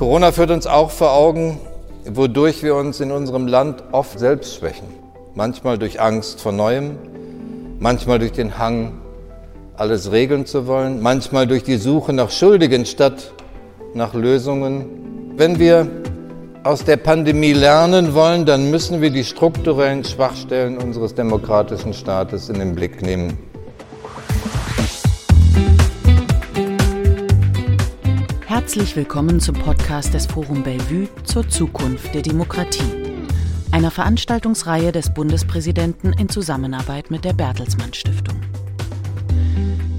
Corona führt uns auch vor Augen, wodurch wir uns in unserem Land oft selbst schwächen. Manchmal durch Angst vor Neuem, manchmal durch den Hang, alles regeln zu wollen, manchmal durch die Suche nach Schuldigen statt nach Lösungen. Wenn wir aus der Pandemie lernen wollen, dann müssen wir die strukturellen Schwachstellen unseres demokratischen Staates in den Blick nehmen. Herzlich willkommen zum Podcast des Forum Bellevue zur Zukunft der Demokratie, einer Veranstaltungsreihe des Bundespräsidenten in Zusammenarbeit mit der Bertelsmann Stiftung.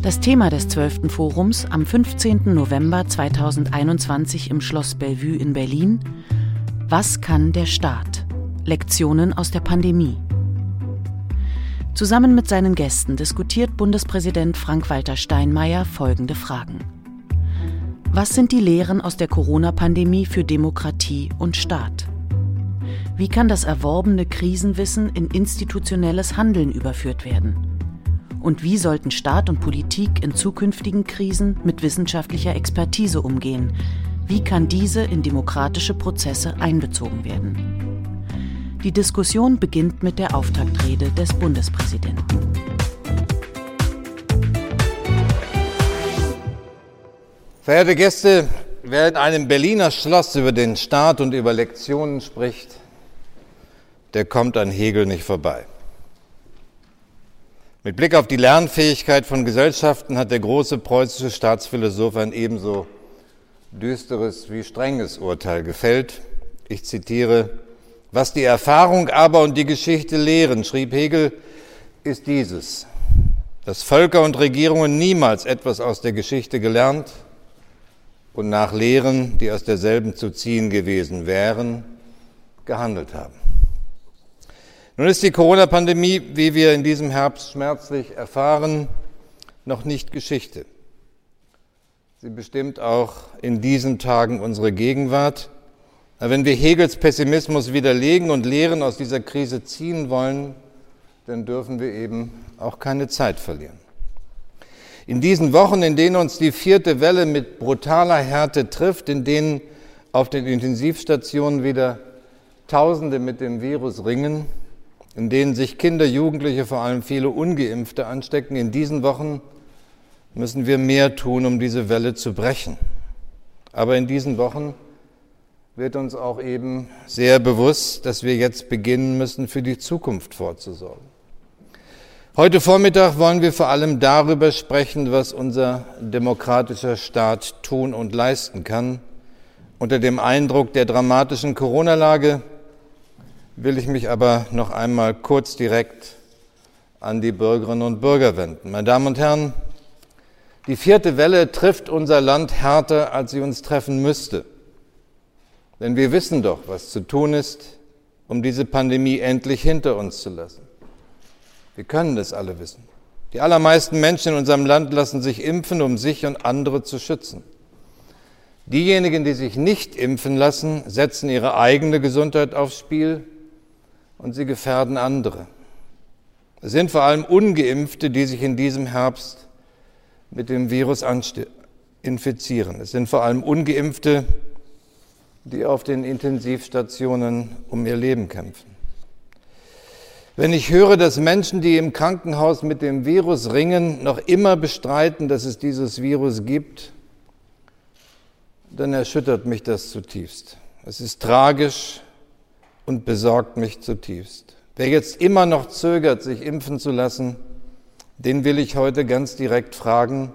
Das Thema des 12. Forums am 15. November 2021 im Schloss Bellevue in Berlin Was kann der Staat? Lektionen aus der Pandemie. Zusammen mit seinen Gästen diskutiert Bundespräsident Frank-Walter Steinmeier folgende Fragen. Was sind die Lehren aus der Corona-Pandemie für Demokratie und Staat? Wie kann das erworbene Krisenwissen in institutionelles Handeln überführt werden? Und wie sollten Staat und Politik in zukünftigen Krisen mit wissenschaftlicher Expertise umgehen? Wie kann diese in demokratische Prozesse einbezogen werden? Die Diskussion beginnt mit der Auftaktrede des Bundespräsidenten. Verehrte Gäste, wer in einem Berliner Schloss über den Staat und über Lektionen spricht, der kommt an Hegel nicht vorbei. Mit Blick auf die Lernfähigkeit von Gesellschaften hat der große preußische Staatsphilosoph ein ebenso düsteres wie strenges Urteil gefällt. Ich zitiere, was die Erfahrung aber und die Geschichte lehren, schrieb Hegel, ist dieses, dass Völker und Regierungen niemals etwas aus der Geschichte gelernt und nach Lehren, die aus derselben zu ziehen gewesen wären, gehandelt haben. Nun ist die Corona-Pandemie, wie wir in diesem Herbst schmerzlich erfahren, noch nicht Geschichte. Sie bestimmt auch in diesen Tagen unsere Gegenwart. Wenn wir Hegels Pessimismus widerlegen und Lehren aus dieser Krise ziehen wollen, dann dürfen wir eben auch keine Zeit verlieren. In diesen Wochen, in denen uns die vierte Welle mit brutaler Härte trifft, in denen auf den Intensivstationen wieder Tausende mit dem Virus ringen, in denen sich Kinder, Jugendliche, vor allem viele ungeimpfte anstecken. In diesen Wochen müssen wir mehr tun, um diese Welle zu brechen. Aber in diesen Wochen wird uns auch eben sehr bewusst, dass wir jetzt beginnen müssen, für die Zukunft vorzusorgen. Heute Vormittag wollen wir vor allem darüber sprechen, was unser demokratischer Staat tun und leisten kann. Unter dem Eindruck der dramatischen Corona-Lage will ich mich aber noch einmal kurz direkt an die Bürgerinnen und Bürger wenden. Meine Damen und Herren, die vierte Welle trifft unser Land härter, als sie uns treffen müsste. Denn wir wissen doch, was zu tun ist, um diese Pandemie endlich hinter uns zu lassen. Wir können das alle wissen. Die allermeisten Menschen in unserem Land lassen sich impfen, um sich und andere zu schützen. Diejenigen, die sich nicht impfen lassen, setzen ihre eigene Gesundheit aufs Spiel und sie gefährden andere. Es sind vor allem ungeimpfte, die sich in diesem Herbst mit dem Virus infizieren. Es sind vor allem ungeimpfte, die auf den Intensivstationen um ihr Leben kämpfen. Wenn ich höre, dass Menschen, die im Krankenhaus mit dem Virus ringen, noch immer bestreiten, dass es dieses Virus gibt, dann erschüttert mich das zutiefst. Es ist tragisch, und besorgt mich zutiefst. Wer jetzt immer noch zögert, sich impfen zu lassen, den will ich heute ganz direkt fragen,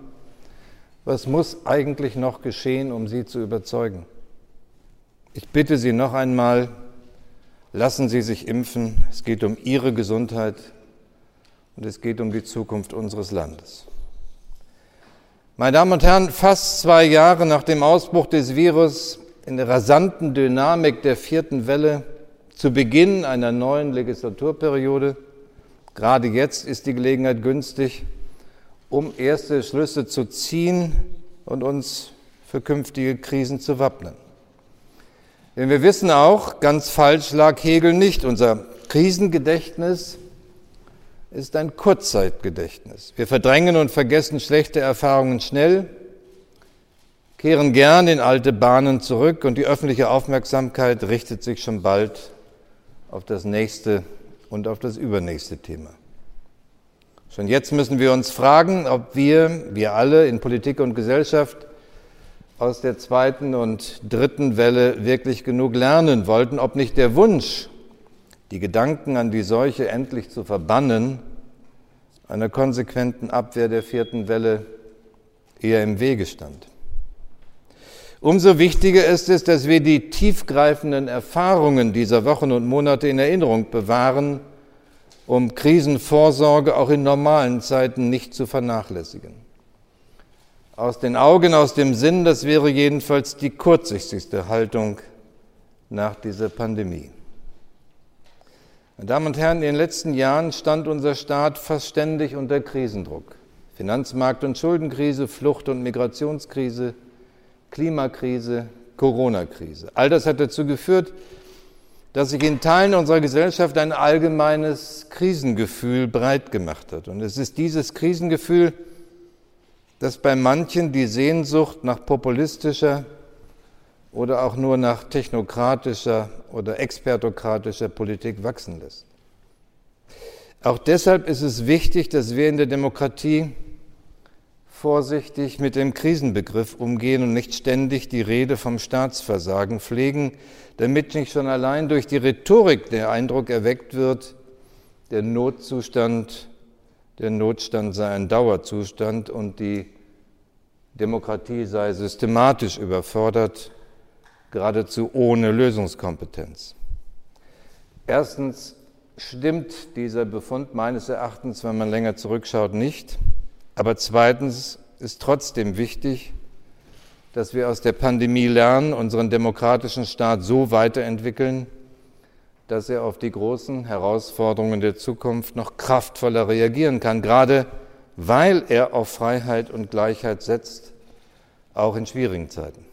was muss eigentlich noch geschehen, um Sie zu überzeugen? Ich bitte Sie noch einmal, lassen Sie sich impfen. Es geht um Ihre Gesundheit und es geht um die Zukunft unseres Landes. Meine Damen und Herren, fast zwei Jahre nach dem Ausbruch des Virus in der rasanten Dynamik der vierten Welle zu Beginn einer neuen Legislaturperiode. Gerade jetzt ist die Gelegenheit günstig, um erste Schlüsse zu ziehen und uns für künftige Krisen zu wappnen. Denn wir wissen auch, ganz falsch lag Hegel nicht. Unser Krisengedächtnis ist ein Kurzzeitgedächtnis. Wir verdrängen und vergessen schlechte Erfahrungen schnell. kehren gern in alte Bahnen zurück und die öffentliche Aufmerksamkeit richtet sich schon bald auf das nächste und auf das übernächste Thema. Schon jetzt müssen wir uns fragen, ob wir, wir alle in Politik und Gesellschaft, aus der zweiten und dritten Welle wirklich genug lernen wollten, ob nicht der Wunsch, die Gedanken an die Seuche endlich zu verbannen, einer konsequenten Abwehr der vierten Welle eher im Wege stand. Umso wichtiger ist es, dass wir die tiefgreifenden Erfahrungen dieser Wochen und Monate in Erinnerung bewahren, um Krisenvorsorge auch in normalen Zeiten nicht zu vernachlässigen. Aus den Augen, aus dem Sinn, das wäre jedenfalls die kurzsichtigste Haltung nach dieser Pandemie. Meine Damen und Herren, in den letzten Jahren stand unser Staat fast ständig unter Krisendruck. Finanzmarkt- und Schuldenkrise, Flucht- und Migrationskrise, Klimakrise, Corona-Krise. All das hat dazu geführt, dass sich in Teilen unserer Gesellschaft ein allgemeines Krisengefühl breit gemacht hat. Und es ist dieses Krisengefühl, das bei manchen die Sehnsucht nach populistischer oder auch nur nach technokratischer oder expertokratischer Politik wachsen lässt. Auch deshalb ist es wichtig, dass wir in der Demokratie vorsichtig mit dem Krisenbegriff umgehen und nicht ständig die Rede vom Staatsversagen pflegen, damit nicht schon allein durch die Rhetorik der Eindruck erweckt wird, der Notzustand, der Notstand sei ein Dauerzustand und die Demokratie sei systematisch überfordert, geradezu ohne Lösungskompetenz. Erstens stimmt dieser Befund meines Erachtens, wenn man länger zurückschaut, nicht. Aber zweitens ist trotzdem wichtig, dass wir aus der Pandemie lernen, unseren demokratischen Staat so weiterentwickeln, dass er auf die großen Herausforderungen der Zukunft noch kraftvoller reagieren kann, gerade weil er auf Freiheit und Gleichheit setzt, auch in schwierigen Zeiten.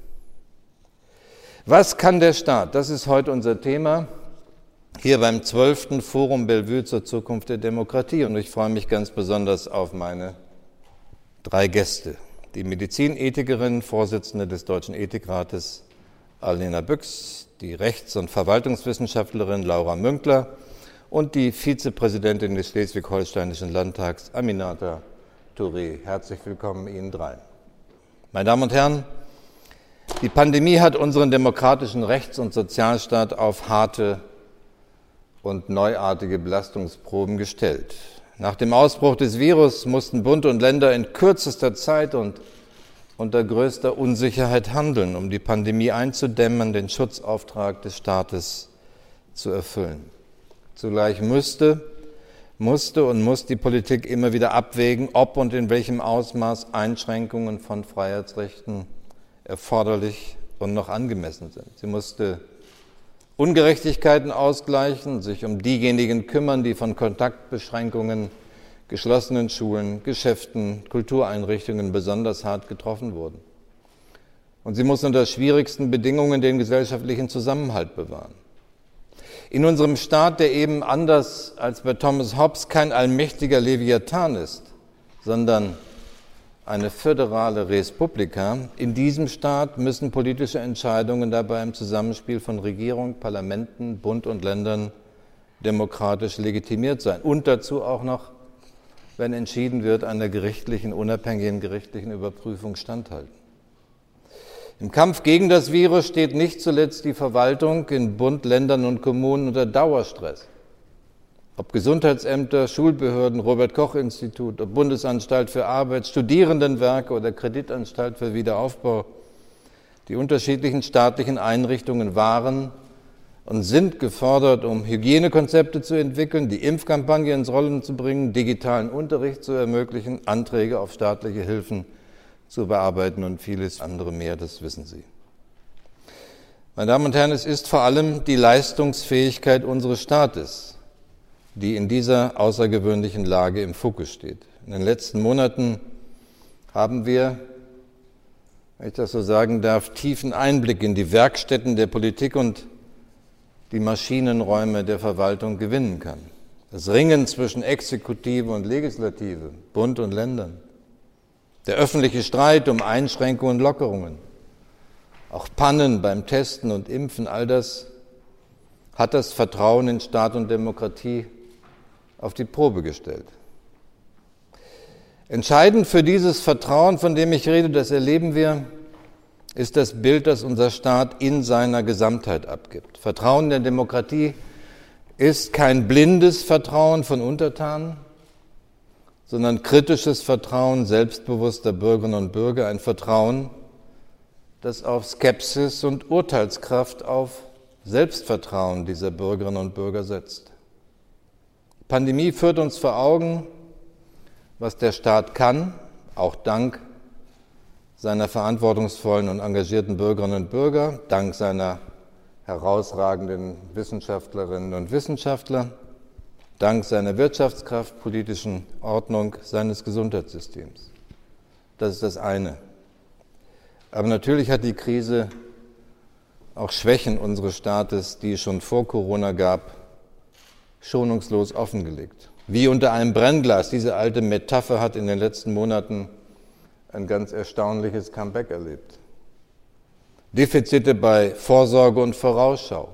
Was kann der Staat? Das ist heute unser Thema hier beim 12. Forum Bellevue zur Zukunft der Demokratie und ich freue mich ganz besonders auf meine drei Gäste. Die Medizinethikerin, Vorsitzende des Deutschen Ethikrates Alena Büchs, die Rechts- und Verwaltungswissenschaftlerin Laura Münkler und die Vizepräsidentin des Schleswig-Holsteinischen Landtags Aminata Touré. Herzlich willkommen Ihnen dreien. Meine Damen und Herren, die Pandemie hat unseren demokratischen Rechts- und Sozialstaat auf harte und neuartige Belastungsproben gestellt. Nach dem Ausbruch des Virus mussten Bund und Länder in kürzester Zeit und unter größter Unsicherheit handeln, um die Pandemie einzudämmen, den Schutzauftrag des Staates zu erfüllen. Zugleich müsste, musste und muss die Politik immer wieder abwägen, ob und in welchem Ausmaß Einschränkungen von Freiheitsrechten erforderlich und noch angemessen sind. Sie musste Ungerechtigkeiten ausgleichen, sich um diejenigen kümmern, die von Kontaktbeschränkungen, geschlossenen Schulen, Geschäften, Kultureinrichtungen besonders hart getroffen wurden. Und sie muss unter schwierigsten Bedingungen den gesellschaftlichen Zusammenhalt bewahren. In unserem Staat, der eben anders als bei Thomas Hobbes kein allmächtiger Leviathan ist, sondern eine föderale Respublika. In diesem Staat müssen politische Entscheidungen dabei im Zusammenspiel von Regierung, Parlamenten, Bund und Ländern demokratisch legitimiert sein. Und dazu auch noch, wenn entschieden wird, einer gerichtlichen, unabhängigen gerichtlichen Überprüfung standhalten. Im Kampf gegen das Virus steht nicht zuletzt die Verwaltung in Bund, Ländern und Kommunen unter Dauerstress. Ob Gesundheitsämter, Schulbehörden, Robert Koch Institut, ob Bundesanstalt für Arbeit, Studierendenwerke oder Kreditanstalt für Wiederaufbau, die unterschiedlichen staatlichen Einrichtungen waren und sind gefordert, um Hygienekonzepte zu entwickeln, die Impfkampagne ins Rollen zu bringen, digitalen Unterricht zu ermöglichen, Anträge auf staatliche Hilfen zu bearbeiten und vieles andere mehr, das wissen Sie. Meine Damen und Herren, es ist vor allem die Leistungsfähigkeit unseres Staates, die in dieser außergewöhnlichen Lage im Fokus steht. In den letzten Monaten haben wir, wenn ich das so sagen darf, tiefen Einblick in die Werkstätten der Politik und die Maschinenräume der Verwaltung gewinnen kann. Das Ringen zwischen Exekutive und Legislative, Bund und Ländern. Der öffentliche Streit um Einschränkungen und Lockerungen. auch Pannen beim Testen und Impfen, all das hat das Vertrauen in Staat und Demokratie auf die Probe gestellt. Entscheidend für dieses Vertrauen, von dem ich rede, das erleben wir, ist das Bild, das unser Staat in seiner Gesamtheit abgibt. Vertrauen der Demokratie ist kein blindes Vertrauen von Untertanen, sondern kritisches Vertrauen selbstbewusster Bürgerinnen und Bürger, ein Vertrauen, das auf Skepsis und Urteilskraft, auf Selbstvertrauen dieser Bürgerinnen und Bürger setzt. Die Pandemie führt uns vor Augen, was der Staat kann, auch dank seiner verantwortungsvollen und engagierten Bürgerinnen und Bürger, dank seiner herausragenden Wissenschaftlerinnen und Wissenschaftler, dank seiner Wirtschaftskraft, politischen Ordnung, seines Gesundheitssystems. Das ist das eine. Aber natürlich hat die Krise auch Schwächen unseres Staates, die es schon vor Corona gab, schonungslos offengelegt. Wie unter einem Brennglas. Diese alte Metapher hat in den letzten Monaten ein ganz erstaunliches Comeback erlebt. Defizite bei Vorsorge und Vorausschau,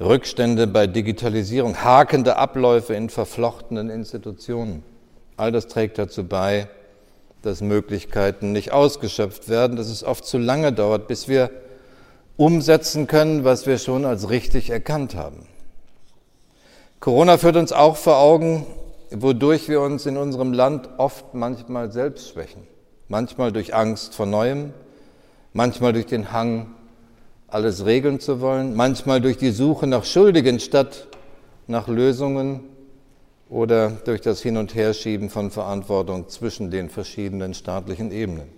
Rückstände bei Digitalisierung, hakende Abläufe in verflochtenen Institutionen. All das trägt dazu bei, dass Möglichkeiten nicht ausgeschöpft werden, dass es oft zu lange dauert, bis wir umsetzen können, was wir schon als richtig erkannt haben. Corona führt uns auch vor Augen, wodurch wir uns in unserem Land oft manchmal selbst schwächen. Manchmal durch Angst vor Neuem, manchmal durch den Hang, alles regeln zu wollen, manchmal durch die Suche nach Schuldigen statt nach Lösungen oder durch das Hin- und Herschieben von Verantwortung zwischen den verschiedenen staatlichen Ebenen.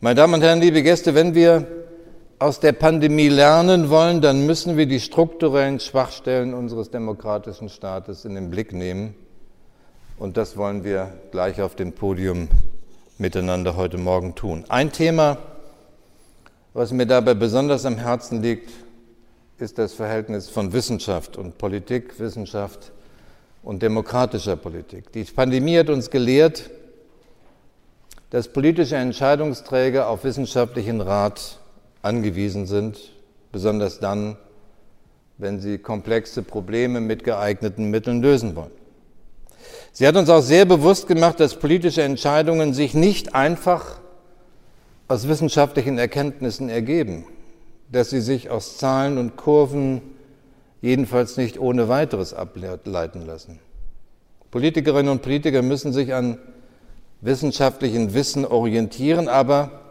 Meine Damen und Herren, liebe Gäste, wenn wir aus der Pandemie lernen wollen, dann müssen wir die strukturellen Schwachstellen unseres demokratischen Staates in den Blick nehmen. Und das wollen wir gleich auf dem Podium miteinander heute Morgen tun. Ein Thema, was mir dabei besonders am Herzen liegt, ist das Verhältnis von Wissenschaft und Politik, Wissenschaft und demokratischer Politik. Die Pandemie hat uns gelehrt, dass politische Entscheidungsträger auf wissenschaftlichen Rat angewiesen sind, besonders dann, wenn sie komplexe Probleme mit geeigneten Mitteln lösen wollen. Sie hat uns auch sehr bewusst gemacht, dass politische Entscheidungen sich nicht einfach aus wissenschaftlichen Erkenntnissen ergeben, dass sie sich aus Zahlen und Kurven jedenfalls nicht ohne weiteres ableiten lassen. Politikerinnen und Politiker müssen sich an wissenschaftlichen Wissen orientieren, aber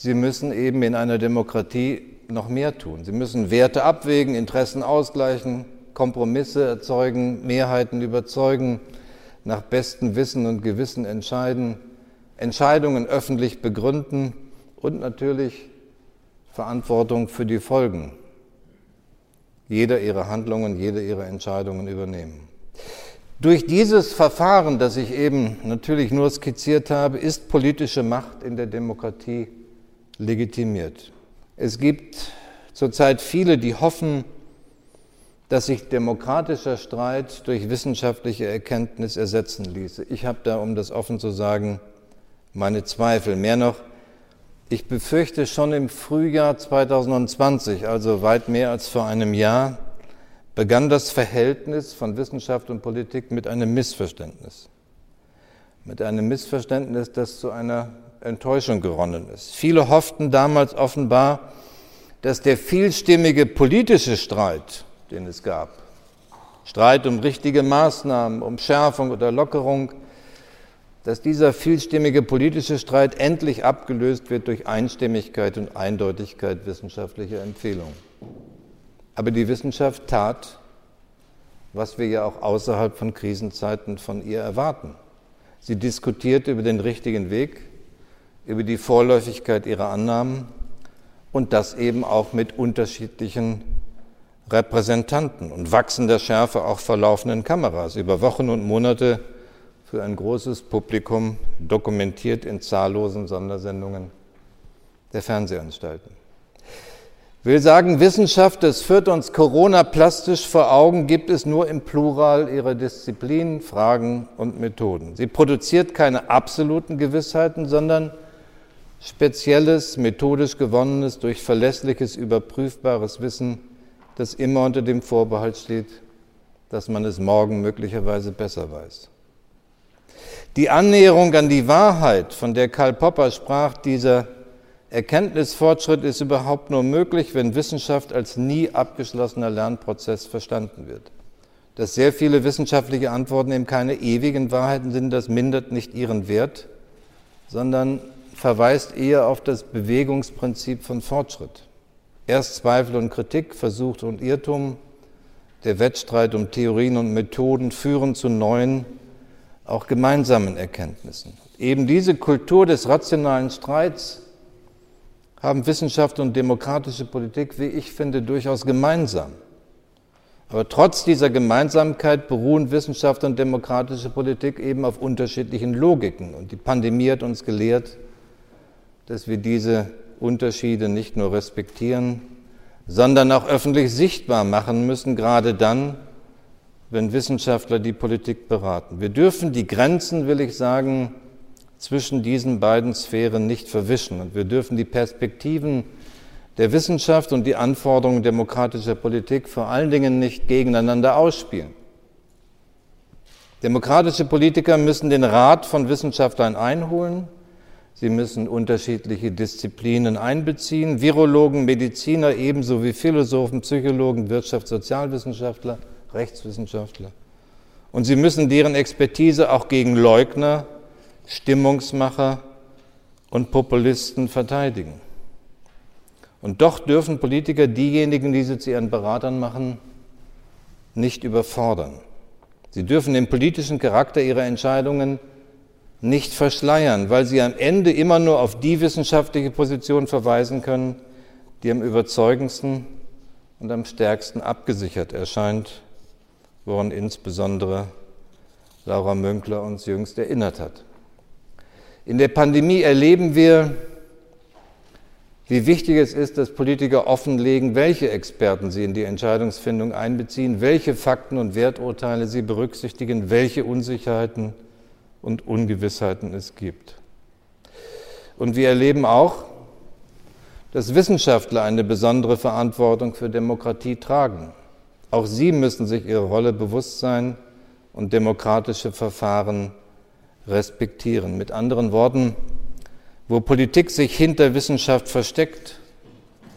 Sie müssen eben in einer Demokratie noch mehr tun. Sie müssen Werte abwägen, Interessen ausgleichen, Kompromisse erzeugen, Mehrheiten überzeugen, nach bestem Wissen und Gewissen entscheiden, Entscheidungen öffentlich begründen und natürlich Verantwortung für die Folgen jeder ihrer Handlungen, jeder ihrer Entscheidungen übernehmen. Durch dieses Verfahren, das ich eben natürlich nur skizziert habe, ist politische Macht in der Demokratie legitimiert. Es gibt zurzeit viele, die hoffen, dass sich demokratischer Streit durch wissenschaftliche Erkenntnis ersetzen ließe. Ich habe da, um das offen zu sagen, meine Zweifel. Mehr noch, ich befürchte schon im Frühjahr 2020, also weit mehr als vor einem Jahr, begann das Verhältnis von Wissenschaft und Politik mit einem Missverständnis. Mit einem Missverständnis, das zu einer Enttäuschung geronnen ist. Viele hofften damals offenbar, dass der vielstimmige politische Streit, den es gab, Streit um richtige Maßnahmen, um Schärfung oder Lockerung, dass dieser vielstimmige politische Streit endlich abgelöst wird durch Einstimmigkeit und Eindeutigkeit wissenschaftlicher Empfehlungen. Aber die Wissenschaft tat, was wir ja auch außerhalb von Krisenzeiten von ihr erwarten. Sie diskutierte über den richtigen Weg, über die Vorläufigkeit ihrer Annahmen und das eben auch mit unterschiedlichen Repräsentanten und wachsender Schärfe auch verlaufenden Kameras über Wochen und Monate für ein großes Publikum dokumentiert in zahllosen Sondersendungen der Fernsehanstalten. Will sagen, Wissenschaft, das führt uns Corona plastisch vor Augen, gibt es nur im Plural ihrer Disziplinen, Fragen und Methoden. Sie produziert keine absoluten Gewissheiten, sondern spezielles, methodisch gewonnenes, durch verlässliches, überprüfbares Wissen, das immer unter dem Vorbehalt steht, dass man es morgen möglicherweise besser weiß. Die Annäherung an die Wahrheit, von der Karl Popper sprach, dieser Erkenntnisfortschritt ist überhaupt nur möglich, wenn Wissenschaft als nie abgeschlossener Lernprozess verstanden wird. Dass sehr viele wissenschaftliche Antworten eben keine ewigen Wahrheiten sind, das mindert nicht ihren Wert, sondern verweist eher auf das Bewegungsprinzip von Fortschritt. Erst Zweifel und Kritik, Versuch und Irrtum, der Wettstreit um Theorien und Methoden führen zu neuen, auch gemeinsamen Erkenntnissen. Eben diese Kultur des rationalen Streits haben Wissenschaft und demokratische Politik, wie ich finde, durchaus gemeinsam. Aber trotz dieser Gemeinsamkeit beruhen Wissenschaft und demokratische Politik eben auf unterschiedlichen Logiken. Und die Pandemie hat uns gelehrt, dass wir diese Unterschiede nicht nur respektieren, sondern auch öffentlich sichtbar machen müssen, gerade dann, wenn Wissenschaftler die Politik beraten. Wir dürfen die Grenzen, will ich sagen, zwischen diesen beiden Sphären nicht verwischen und wir dürfen die Perspektiven der Wissenschaft und die Anforderungen demokratischer Politik vor allen Dingen nicht gegeneinander ausspielen. Demokratische Politiker müssen den Rat von Wissenschaftlern einholen, sie müssen unterschiedliche Disziplinen einbeziehen, Virologen, Mediziner ebenso wie Philosophen, Psychologen, Wirtschafts-, Sozialwissenschaftler Rechtswissenschaftler. Und sie müssen deren Expertise auch gegen Leugner, Stimmungsmacher und Populisten verteidigen. Und doch dürfen Politiker diejenigen, die sie zu ihren Beratern machen, nicht überfordern. Sie dürfen den politischen Charakter ihrer Entscheidungen nicht verschleiern, weil sie am Ende immer nur auf die wissenschaftliche Position verweisen können, die am überzeugendsten und am stärksten abgesichert erscheint woran insbesondere Laura Münkler uns jüngst erinnert hat. In der Pandemie erleben wir, wie wichtig es ist, dass Politiker offenlegen, welche Experten sie in die Entscheidungsfindung einbeziehen, welche Fakten und Werturteile sie berücksichtigen, welche Unsicherheiten und Ungewissheiten es gibt. Und wir erleben auch, dass Wissenschaftler eine besondere Verantwortung für Demokratie tragen. Auch sie müssen sich ihrer Rolle bewusst sein und demokratische Verfahren respektieren. Mit anderen Worten, wo Politik sich hinter Wissenschaft versteckt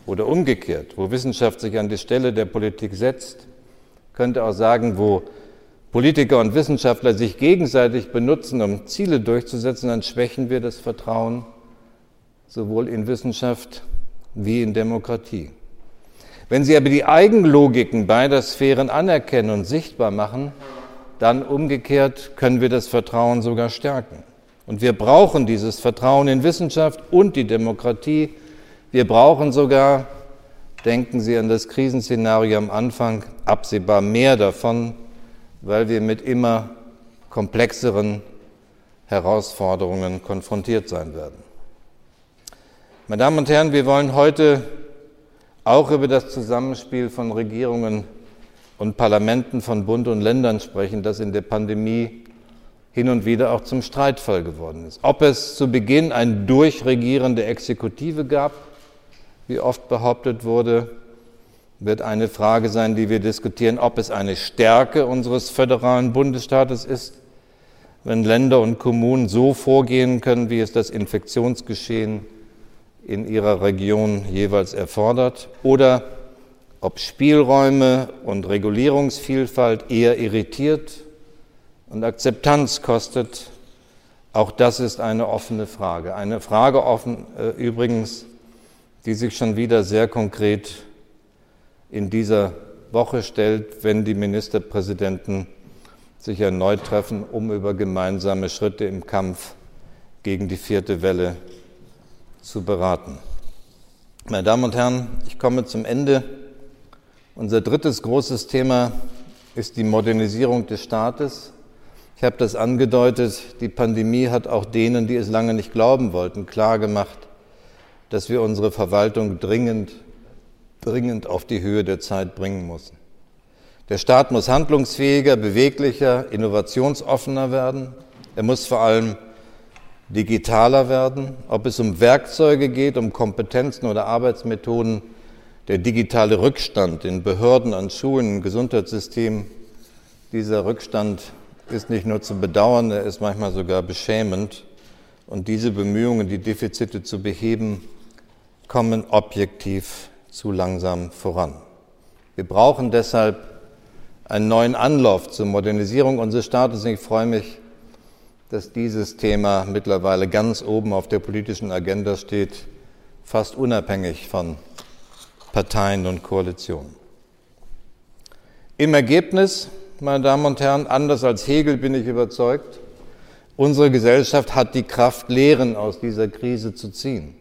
oder umgekehrt, wo Wissenschaft sich an die Stelle der Politik setzt, könnte auch sagen, wo Politiker und Wissenschaftler sich gegenseitig benutzen, um Ziele durchzusetzen, dann schwächen wir das Vertrauen sowohl in Wissenschaft wie in Demokratie. Wenn Sie aber die Eigenlogiken beider Sphären anerkennen und sichtbar machen, dann umgekehrt können wir das Vertrauen sogar stärken. Und wir brauchen dieses Vertrauen in Wissenschaft und die Demokratie. Wir brauchen sogar, denken Sie an das Krisenszenario am Anfang, absehbar mehr davon, weil wir mit immer komplexeren Herausforderungen konfrontiert sein werden. Meine Damen und Herren, wir wollen heute auch über das Zusammenspiel von Regierungen und Parlamenten von Bund und Ländern sprechen, das in der Pandemie hin und wieder auch zum Streitfall geworden ist. Ob es zu Beginn eine durchregierende Exekutive gab, wie oft behauptet wurde, wird eine Frage sein, die wir diskutieren, ob es eine Stärke unseres föderalen Bundesstaates ist, wenn Länder und Kommunen so vorgehen können, wie es das Infektionsgeschehen in ihrer Region jeweils erfordert oder ob Spielräume und Regulierungsvielfalt eher irritiert und Akzeptanz kostet, auch das ist eine offene Frage. Eine Frage offen äh, übrigens, die sich schon wieder sehr konkret in dieser Woche stellt, wenn die Ministerpräsidenten sich erneut treffen, um über gemeinsame Schritte im Kampf gegen die vierte Welle zu beraten. Meine Damen und Herren, ich komme zum Ende. Unser drittes großes Thema ist die Modernisierung des Staates. Ich habe das angedeutet, die Pandemie hat auch denen, die es lange nicht glauben wollten, klargemacht, dass wir unsere Verwaltung dringend, dringend auf die Höhe der Zeit bringen müssen. Der Staat muss handlungsfähiger, beweglicher, innovationsoffener werden. Er muss vor allem digitaler werden, ob es um Werkzeuge geht, um Kompetenzen oder Arbeitsmethoden, der digitale Rückstand in Behörden, an Schulen, im Gesundheitssystem, dieser Rückstand ist nicht nur zu bedauern, er ist manchmal sogar beschämend. Und diese Bemühungen, die Defizite zu beheben, kommen objektiv zu langsam voran. Wir brauchen deshalb einen neuen Anlauf zur Modernisierung unseres Staates. Ich freue mich, dass dieses Thema mittlerweile ganz oben auf der politischen Agenda steht, fast unabhängig von Parteien und Koalitionen. Im Ergebnis, meine Damen und Herren, anders als Hegel bin ich überzeugt, unsere Gesellschaft hat die Kraft, Lehren aus dieser Krise zu ziehen.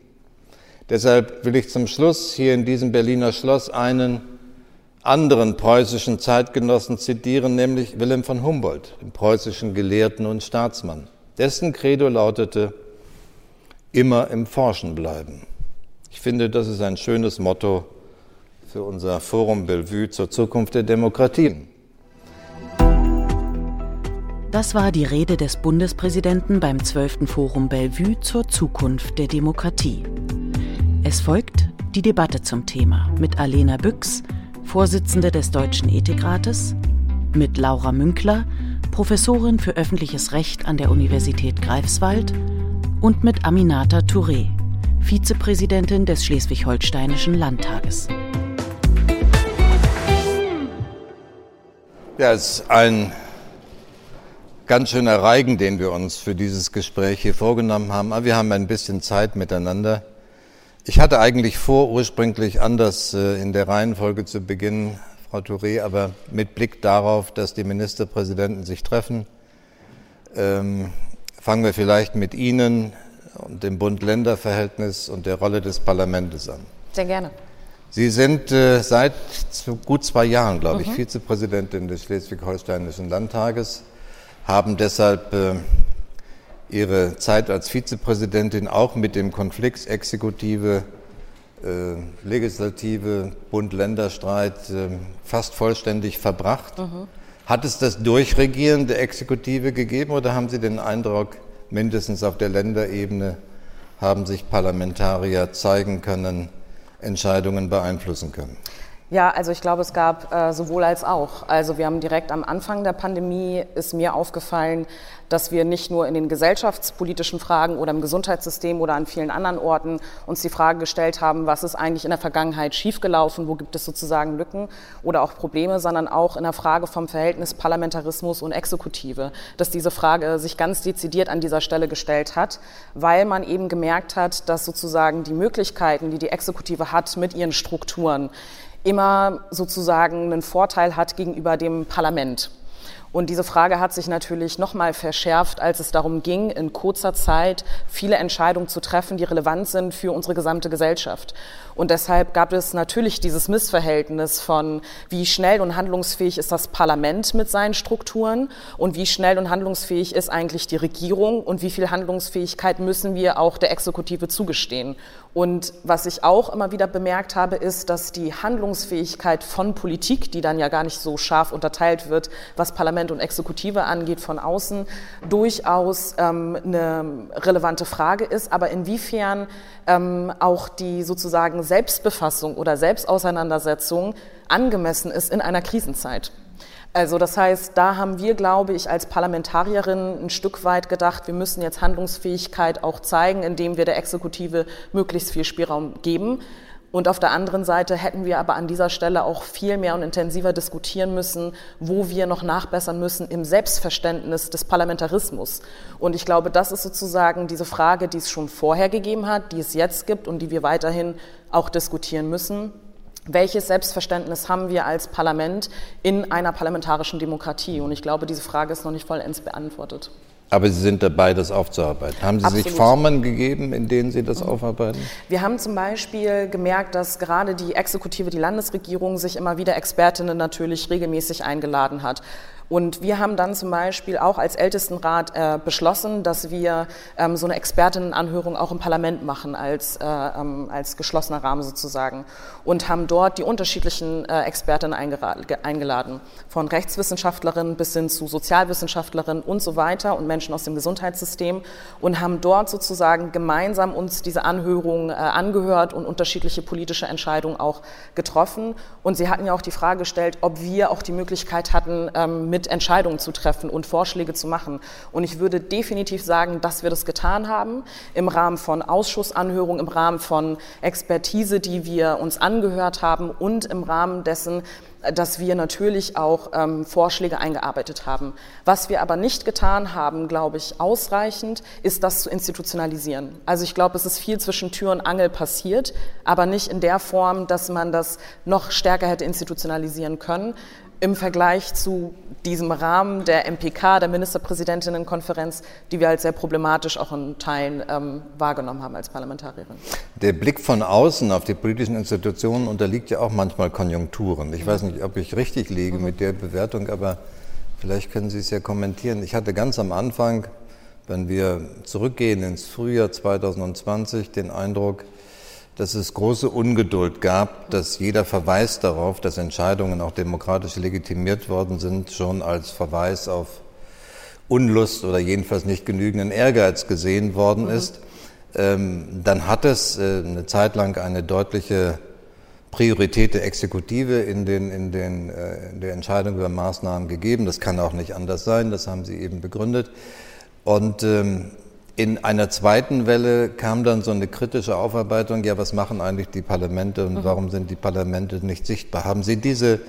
Deshalb will ich zum Schluss hier in diesem Berliner Schloss einen anderen preußischen Zeitgenossen zitieren, nämlich Wilhelm von Humboldt, den preußischen Gelehrten und Staatsmann. Dessen Credo lautete, immer im Forschen bleiben. Ich finde, das ist ein schönes Motto für unser Forum Bellevue zur Zukunft der Demokratien. Das war die Rede des Bundespräsidenten beim 12. Forum Bellevue zur Zukunft der Demokratie. Es folgt die Debatte zum Thema mit Alena Büchs, Vorsitzende des Deutschen Ethikrates, mit Laura Münkler, Professorin für öffentliches Recht an der Universität Greifswald und mit Aminata Touré, Vizepräsidentin des Schleswig-Holsteinischen Landtages. Ja, es ist ein ganz schöner Reigen, den wir uns für dieses Gespräch hier vorgenommen haben. Aber wir haben ein bisschen Zeit miteinander. Ich hatte eigentlich vor, ursprünglich anders äh, in der Reihenfolge zu beginnen, Frau Touré, aber mit Blick darauf, dass die Ministerpräsidenten sich treffen, ähm, fangen wir vielleicht mit Ihnen und dem Bund-Länder-Verhältnis und der Rolle des Parlaments an. Sehr gerne. Sie sind äh, seit gut zwei Jahren, glaube ich, mhm. Vizepräsidentin des Schleswig-Holsteinischen Landtages, haben deshalb äh, Ihre Zeit als Vizepräsidentin auch mit dem Konflikt Exekutive, äh, Legislative, Bund-Länder-Streit äh, fast vollständig verbracht. Mhm. Hat es das Durchregieren der Exekutive gegeben oder haben Sie den Eindruck, mindestens auf der Länderebene haben sich Parlamentarier zeigen können, Entscheidungen beeinflussen können? Ja, also ich glaube, es gab äh, sowohl als auch. Also wir haben direkt am Anfang der Pandemie ist mir aufgefallen, dass wir nicht nur in den gesellschaftspolitischen Fragen oder im Gesundheitssystem oder an vielen anderen Orten uns die Frage gestellt haben, was ist eigentlich in der Vergangenheit schiefgelaufen, wo gibt es sozusagen Lücken oder auch Probleme, sondern auch in der Frage vom Verhältnis Parlamentarismus und Exekutive, dass diese Frage sich ganz dezidiert an dieser Stelle gestellt hat, weil man eben gemerkt hat, dass sozusagen die Möglichkeiten, die die Exekutive hat mit ihren Strukturen, immer sozusagen einen Vorteil hat gegenüber dem Parlament. Und diese Frage hat sich natürlich noch mal verschärft, als es darum ging, in kurzer Zeit viele Entscheidungen zu treffen, die relevant sind für unsere gesamte Gesellschaft. Und deshalb gab es natürlich dieses Missverhältnis von, wie schnell und handlungsfähig ist das Parlament mit seinen Strukturen und wie schnell und handlungsfähig ist eigentlich die Regierung und wie viel Handlungsfähigkeit müssen wir auch der Exekutive zugestehen. Und was ich auch immer wieder bemerkt habe, ist, dass die Handlungsfähigkeit von Politik, die dann ja gar nicht so scharf unterteilt wird, was Parlament und Exekutive angeht, von außen, durchaus ähm, eine relevante Frage ist. Aber inwiefern ähm, auch die sozusagen Selbstbefassung oder Selbstauseinandersetzung angemessen ist in einer Krisenzeit. Also das heißt, da haben wir, glaube ich, als Parlamentarierin ein Stück weit gedacht, wir müssen jetzt Handlungsfähigkeit auch zeigen, indem wir der Exekutive möglichst viel Spielraum geben. Und auf der anderen Seite hätten wir aber an dieser Stelle auch viel mehr und intensiver diskutieren müssen, wo wir noch nachbessern müssen im Selbstverständnis des Parlamentarismus. Und ich glaube, das ist sozusagen diese Frage, die es schon vorher gegeben hat, die es jetzt gibt und die wir weiterhin auch diskutieren müssen welches Selbstverständnis haben wir als Parlament in einer parlamentarischen Demokratie? Und ich glaube, diese Frage ist noch nicht vollends beantwortet. Aber Sie sind dabei, das aufzuarbeiten. Haben Sie Absolut. sich Formen gegeben, in denen Sie das aufarbeiten? Wir haben zum Beispiel gemerkt, dass gerade die Exekutive, die Landesregierung sich immer wieder Expertinnen natürlich regelmäßig eingeladen hat Und wir haben dann zum Beispiel auch als Ältestenrat äh, beschlossen, dass wir ähm, so eine Expertinnenanhörung auch im Parlament machen, als, äh, ähm, als geschlossener Rahmen sozusagen. Und haben dort die unterschiedlichen äh, Expertinnen eingeladen, von Rechtswissenschaftlerinnen bis hin zu Sozialwissenschaftlerinnen und so weiter und Menschen aus dem Gesundheitssystem und haben dort sozusagen gemeinsam uns diese Anhörung äh, angehört und unterschiedliche politische Entscheidungen auch getroffen. Und Sie hatten ja auch die Frage gestellt, ob wir auch die Möglichkeit hatten, ähm, mit Entscheidungen zu treffen und Vorschläge zu machen. Und ich würde definitiv sagen, dass wir das getan haben im Rahmen von Ausschussanhörungen, im Rahmen von Expertise, die wir uns angehört haben und im Rahmen dessen, dass wir natürlich auch ähm, Vorschläge eingearbeitet haben. Was wir aber nicht getan haben, glaube ich, ausreichend, ist das zu institutionalisieren. Also ich glaube, es ist viel zwischen Tür und Angel passiert, aber nicht in der Form, dass man das noch stärker hätte institutionalisieren können im Vergleich zu diesem Rahmen der MPK, der Ministerpräsidentinnenkonferenz, die wir als sehr problematisch auch in Teilen ähm, wahrgenommen haben als Parlamentarierin. Der Blick von außen auf die politischen Institutionen unterliegt ja auch manchmal Konjunkturen. Ich weiß nicht, ob ich richtig liege mit der Bewertung, aber vielleicht können Sie es ja kommentieren. Ich hatte ganz am Anfang, wenn wir zurückgehen ins Frühjahr 2020, den Eindruck, dass es große Ungeduld gab, dass jeder Verweis darauf, dass Entscheidungen auch demokratisch legitimiert worden sind, schon als Verweis auf Unlust oder jedenfalls nicht genügenden Ehrgeiz gesehen worden mhm. ist. Ähm, dann hat es äh, eine Zeit lang eine deutliche Priorität der Exekutive in, den, in, den, äh, in der Entscheidung über Maßnahmen gegeben. Das kann auch nicht anders sein, das haben Sie eben begründet. Und ähm, in einer zweiten Welle kam dann so eine kritische Aufarbeitung, ja, was machen eigentlich die Parlamente und mhm. warum sind die Parlamente nicht sichtbar? Haben Sie diese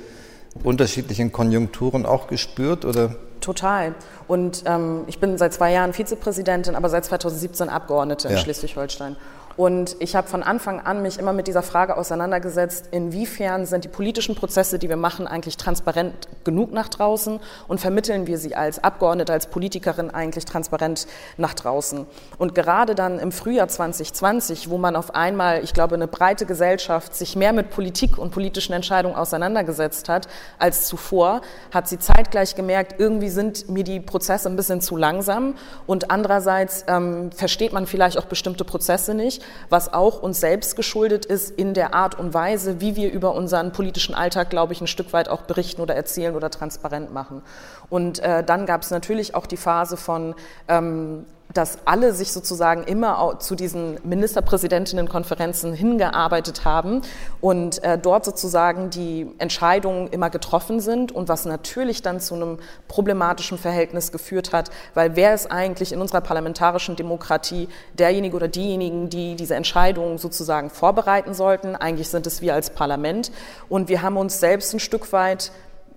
unterschiedlichen Konjunkturen auch gespürt oder? Total. Und ähm, ich bin seit zwei Jahren Vizepräsidentin, aber seit 2017 Abgeordnete in ja. Schleswig-Holstein. Und ich habe von Anfang an mich immer mit dieser Frage auseinandergesetzt, inwiefern sind die politischen Prozesse, die wir machen, eigentlich transparent genug nach draußen? Und vermitteln wir sie als Abgeordnete, als Politikerin eigentlich transparent nach draußen. Und gerade dann im Frühjahr 2020, wo man auf einmal, ich glaube, eine breite Gesellschaft sich mehr mit Politik und politischen Entscheidungen auseinandergesetzt hat als zuvor, hat sie zeitgleich gemerkt, irgendwie sind mir die Prozesse ein bisschen zu langsam. Und andererseits ähm, versteht man vielleicht auch bestimmte Prozesse nicht was auch uns selbst geschuldet ist in der Art und Weise, wie wir über unseren politischen Alltag, glaube ich, ein Stück weit auch berichten oder erzählen oder transparent machen. Und äh, dann gab es natürlich auch die Phase von ähm, dass alle sich sozusagen immer zu diesen Ministerpräsidentinnenkonferenzen hingearbeitet haben und äh, dort sozusagen die Entscheidungen immer getroffen sind und was natürlich dann zu einem problematischen Verhältnis geführt hat, weil wer ist eigentlich in unserer parlamentarischen Demokratie derjenige oder diejenigen, die diese Entscheidungen sozusagen vorbereiten sollten? Eigentlich sind es wir als Parlament und wir haben uns selbst ein Stück weit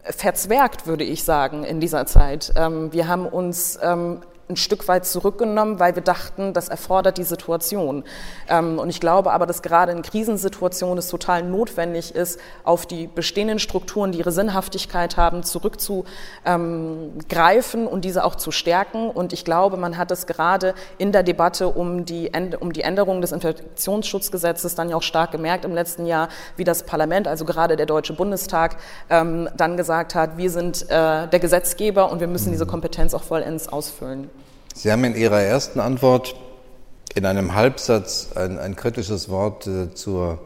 verzwergt, würde ich sagen, in dieser Zeit. Ähm, wir haben uns ähm, ein Stück weit zurückgenommen, weil wir dachten, das erfordert die Situation. Ähm, und ich glaube aber, dass gerade in Krisensituationen es total notwendig ist, auf die bestehenden Strukturen, die ihre Sinnhaftigkeit haben, zurückzugreifen und diese auch zu stärken. Und ich glaube, man hat es gerade in der Debatte um die, Änderung des Infektionsschutzgesetzes dann ja auch stark gemerkt im letzten Jahr, wie das Parlament, also gerade der Deutsche Bundestag, ähm, dann gesagt hat, wir sind äh, der Gesetzgeber und wir müssen diese Kompetenz auch vollends ausfüllen. Sie haben in Ihrer ersten Antwort in einem Halbsatz ein, ein kritisches Wort äh, zur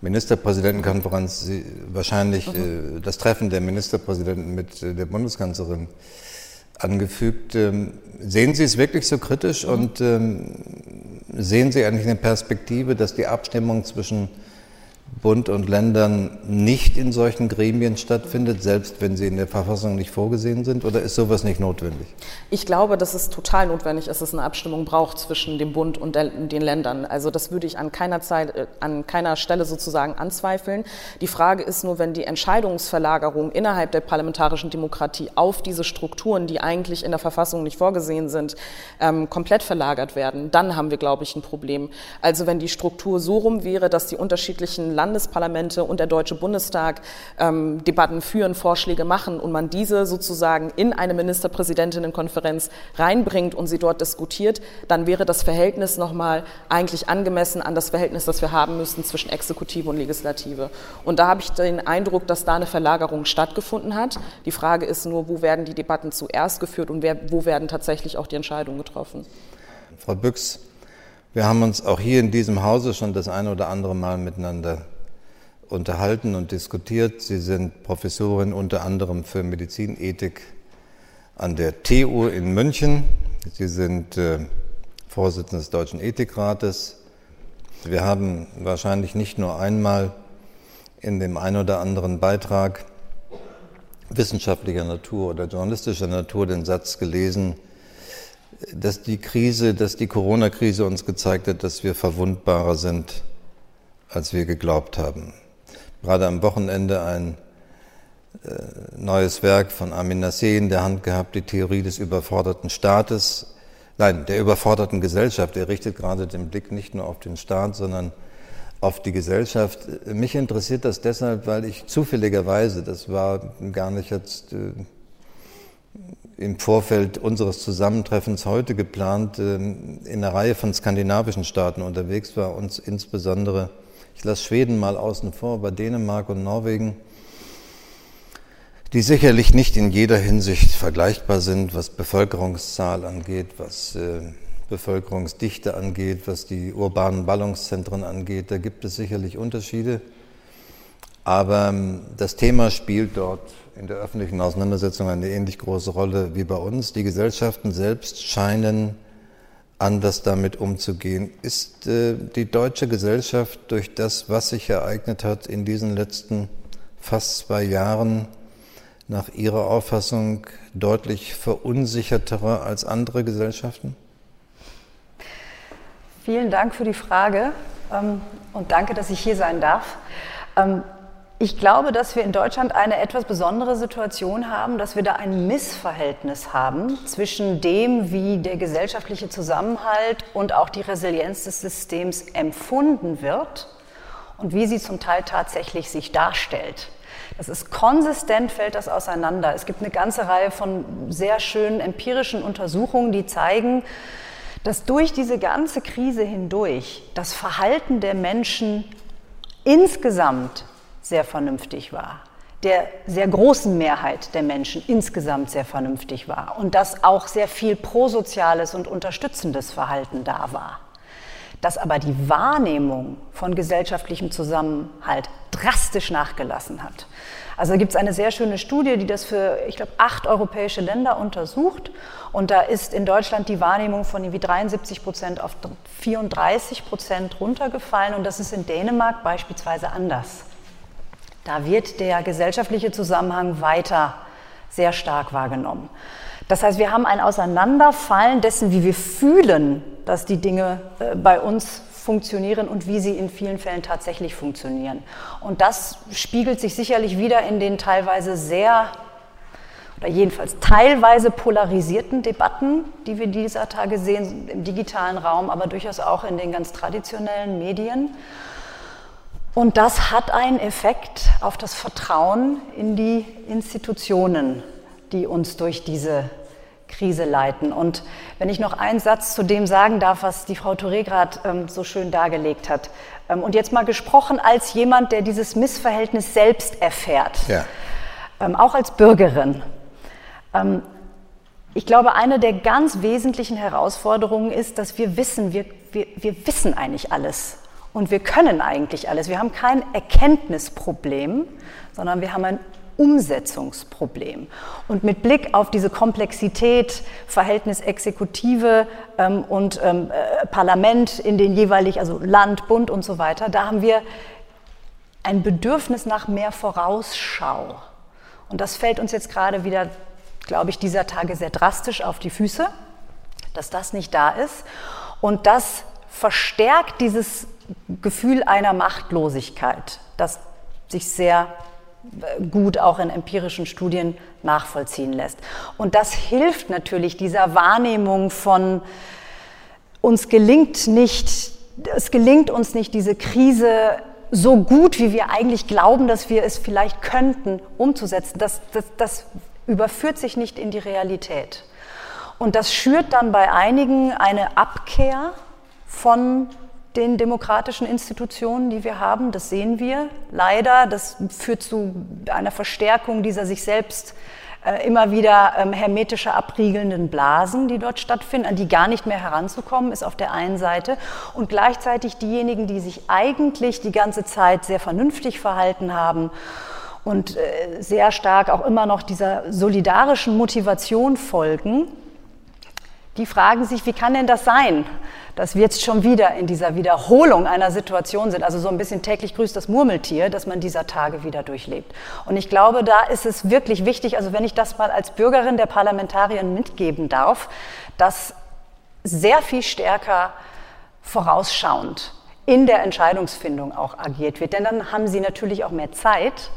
Ministerpräsidentenkonferenz, Sie, wahrscheinlich mhm. äh, das Treffen der Ministerpräsidenten mit äh, der Bundeskanzlerin angefügt. Ähm, sehen Sie es wirklich so kritisch mhm. und ähm, sehen Sie eigentlich eine Perspektive, dass die Abstimmung zwischen Bund und Ländern nicht in solchen Gremien stattfindet, selbst wenn sie in der Verfassung nicht vorgesehen sind? Oder ist sowas nicht notwendig? Ich glaube, dass es total notwendig ist, dass es eine Abstimmung braucht zwischen dem Bund und den Ländern. Also das würde ich an keiner, Zeit, äh, an keiner Stelle sozusagen anzweifeln. Die Frage ist nur, wenn die Entscheidungsverlagerung innerhalb der parlamentarischen Demokratie auf diese Strukturen, die eigentlich in der Verfassung nicht vorgesehen sind, ähm, komplett verlagert werden, dann haben wir, glaube ich, ein Problem. Also wenn die Struktur so rum wäre, dass die unterschiedlichen Landesparlamente und der Deutsche Bundestag ähm, Debatten führen, Vorschläge machen und man diese sozusagen in eine Ministerpräsidentinnenkonferenz reinbringt und sie dort diskutiert, dann wäre das Verhältnis nochmal eigentlich angemessen an das Verhältnis, das wir haben müssten zwischen Exekutive und Legislative. Und da habe ich den Eindruck, dass da eine Verlagerung stattgefunden hat. Die Frage ist nur, wo werden die Debatten zuerst geführt und wer, wo werden tatsächlich auch die Entscheidungen getroffen? Frau Büchs, wir haben uns auch hier in diesem Hause schon das eine oder andere Mal miteinander unterhalten und diskutiert. Sie sind Professorin unter anderem für Medizinethik an der TU in München. Sie sind äh, Vorsitzende des Deutschen Ethikrates. Wir haben wahrscheinlich nicht nur einmal in dem einen oder anderen Beitrag wissenschaftlicher Natur oder journalistischer Natur den Satz gelesen, dass die Krise, dass die Corona-Krise uns gezeigt hat, dass wir verwundbarer sind, als wir geglaubt haben. Gerade am Wochenende ein äh, neues Werk von Armin Nassé in der Hand gehabt, die Theorie des überforderten Staates, nein, der überforderten Gesellschaft. Er richtet gerade den Blick nicht nur auf den Staat, sondern auf die Gesellschaft. Mich interessiert das deshalb, weil ich zufälligerweise, das war gar nicht jetzt äh, im Vorfeld unseres Zusammentreffens heute geplant, ähm, in einer Reihe von skandinavischen Staaten unterwegs war, uns insbesondere, ich lasse Schweden mal außen vor, aber Dänemark und Norwegen, die sicherlich nicht in jeder Hinsicht vergleichbar sind, was Bevölkerungszahl angeht, was äh, Bevölkerungsdichte angeht, was die urbanen Ballungszentren angeht. Da gibt es sicherlich Unterschiede. Aber ähm, das Thema spielt dort in der öffentlichen Auseinandersetzung eine ähnlich große Rolle wie bei uns. Die Gesellschaften selbst scheinen anders damit umzugehen. Ist äh, die deutsche Gesellschaft durch das, was sich ereignet hat in diesen letzten fast zwei Jahren, nach Ihrer Auffassung deutlich verunsicherter als andere Gesellschaften? Vielen Dank für die Frage ähm, und danke, dass ich hier sein darf. Ähm, ich glaube, dass wir in Deutschland eine etwas besondere Situation haben, dass wir da ein Missverhältnis haben zwischen dem, wie der gesellschaftliche Zusammenhalt und auch die Resilienz des Systems empfunden wird und wie sie zum Teil tatsächlich sich darstellt. Das ist konsistent, fällt das auseinander. Es gibt eine ganze Reihe von sehr schönen empirischen Untersuchungen, die zeigen, dass durch diese ganze Krise hindurch das Verhalten der Menschen insgesamt sehr vernünftig war, der sehr großen Mehrheit der Menschen insgesamt sehr vernünftig war und dass auch sehr viel prosoziales und unterstützendes Verhalten da war. Dass aber die Wahrnehmung von gesellschaftlichem Zusammenhalt drastisch nachgelassen hat. Also gibt es eine sehr schöne Studie, die das für, ich glaube, acht europäische Länder untersucht. Und da ist in Deutschland die Wahrnehmung von irgendwie 73 Prozent auf 34 Prozent runtergefallen. Und das ist in Dänemark beispielsweise anders. Da wird der gesellschaftliche Zusammenhang weiter sehr stark wahrgenommen. Das heißt, wir haben ein Auseinanderfallen dessen, wie wir fühlen, dass die Dinge äh, bei uns funktionieren und wie sie in vielen Fällen tatsächlich funktionieren. Und das spiegelt sich sicherlich wieder in den teilweise sehr oder jedenfalls teilweise polarisierten Debatten, die wir dieser Tage sehen im digitalen Raum, aber durchaus auch in den ganz traditionellen Medien. Und das hat einen Effekt auf das Vertrauen in die Institutionen, die uns durch diese Krise leiten. Und wenn ich noch einen Satz zu dem sagen darf, was die Frau Touré gerade ähm, so schön dargelegt hat, ähm, und jetzt mal gesprochen als jemand, der dieses Missverhältnis selbst erfährt, ja. ähm, auch als Bürgerin. Ähm, ich glaube, eine der ganz wesentlichen Herausforderungen ist, dass wir wissen, wir, wir, wir wissen eigentlich alles. Und wir können eigentlich alles. Wir haben kein Erkenntnisproblem, sondern wir haben ein Umsetzungsproblem. Und mit Blick auf diese Komplexität, Verhältnis Exekutive ähm, und ähm, äh, Parlament in den jeweilig, also Land, Bund und so weiter, da haben wir ein Bedürfnis nach mehr Vorausschau. Und das fällt uns jetzt gerade wieder, glaube ich, dieser Tage sehr drastisch auf die Füße, dass das nicht da ist. Und das verstärkt dieses Gefühl einer Machtlosigkeit, das sich sehr äh, gut auch in empirischen Studien nachvollziehen lässt. Und das hilft natürlich dieser Wahrnehmung von uns gelingt nicht, es gelingt uns nicht, diese Krise so gut, wie wir eigentlich glauben, dass wir es vielleicht könnten, umzusetzen, das, das, das überführt sich nicht in die Realität. Und das schürt dann bei einigen eine Abkehr von den demokratischen Institutionen, die wir haben. Das sehen wir leider. Das führt zu einer Verstärkung dieser sich selbst äh, immer wieder ähm, hermetischer abriegelnden Blasen, die dort stattfinden, an die gar nicht mehr heranzukommen ist auf der einen Seite. Und gleichzeitig diejenigen, die sich eigentlich die ganze Zeit sehr vernünftig verhalten haben und äh, sehr stark auch immer noch dieser solidarischen Motivation folgen, die fragen sich, wie kann denn das sein, dass wir jetzt schon wieder in dieser Wiederholung einer Situation sind, also so ein bisschen täglich grüßt das Murmeltier, dass man dieser Tage wieder durchlebt. Und ich glaube, da ist es wirklich wichtig, also wenn ich das mal als Bürgerin der Parlamentarierin mitgeben darf, dass sehr viel stärker vorausschauend in der Entscheidungsfindung auch agiert wird. Denn dann haben Sie natürlich auch mehr Zeit,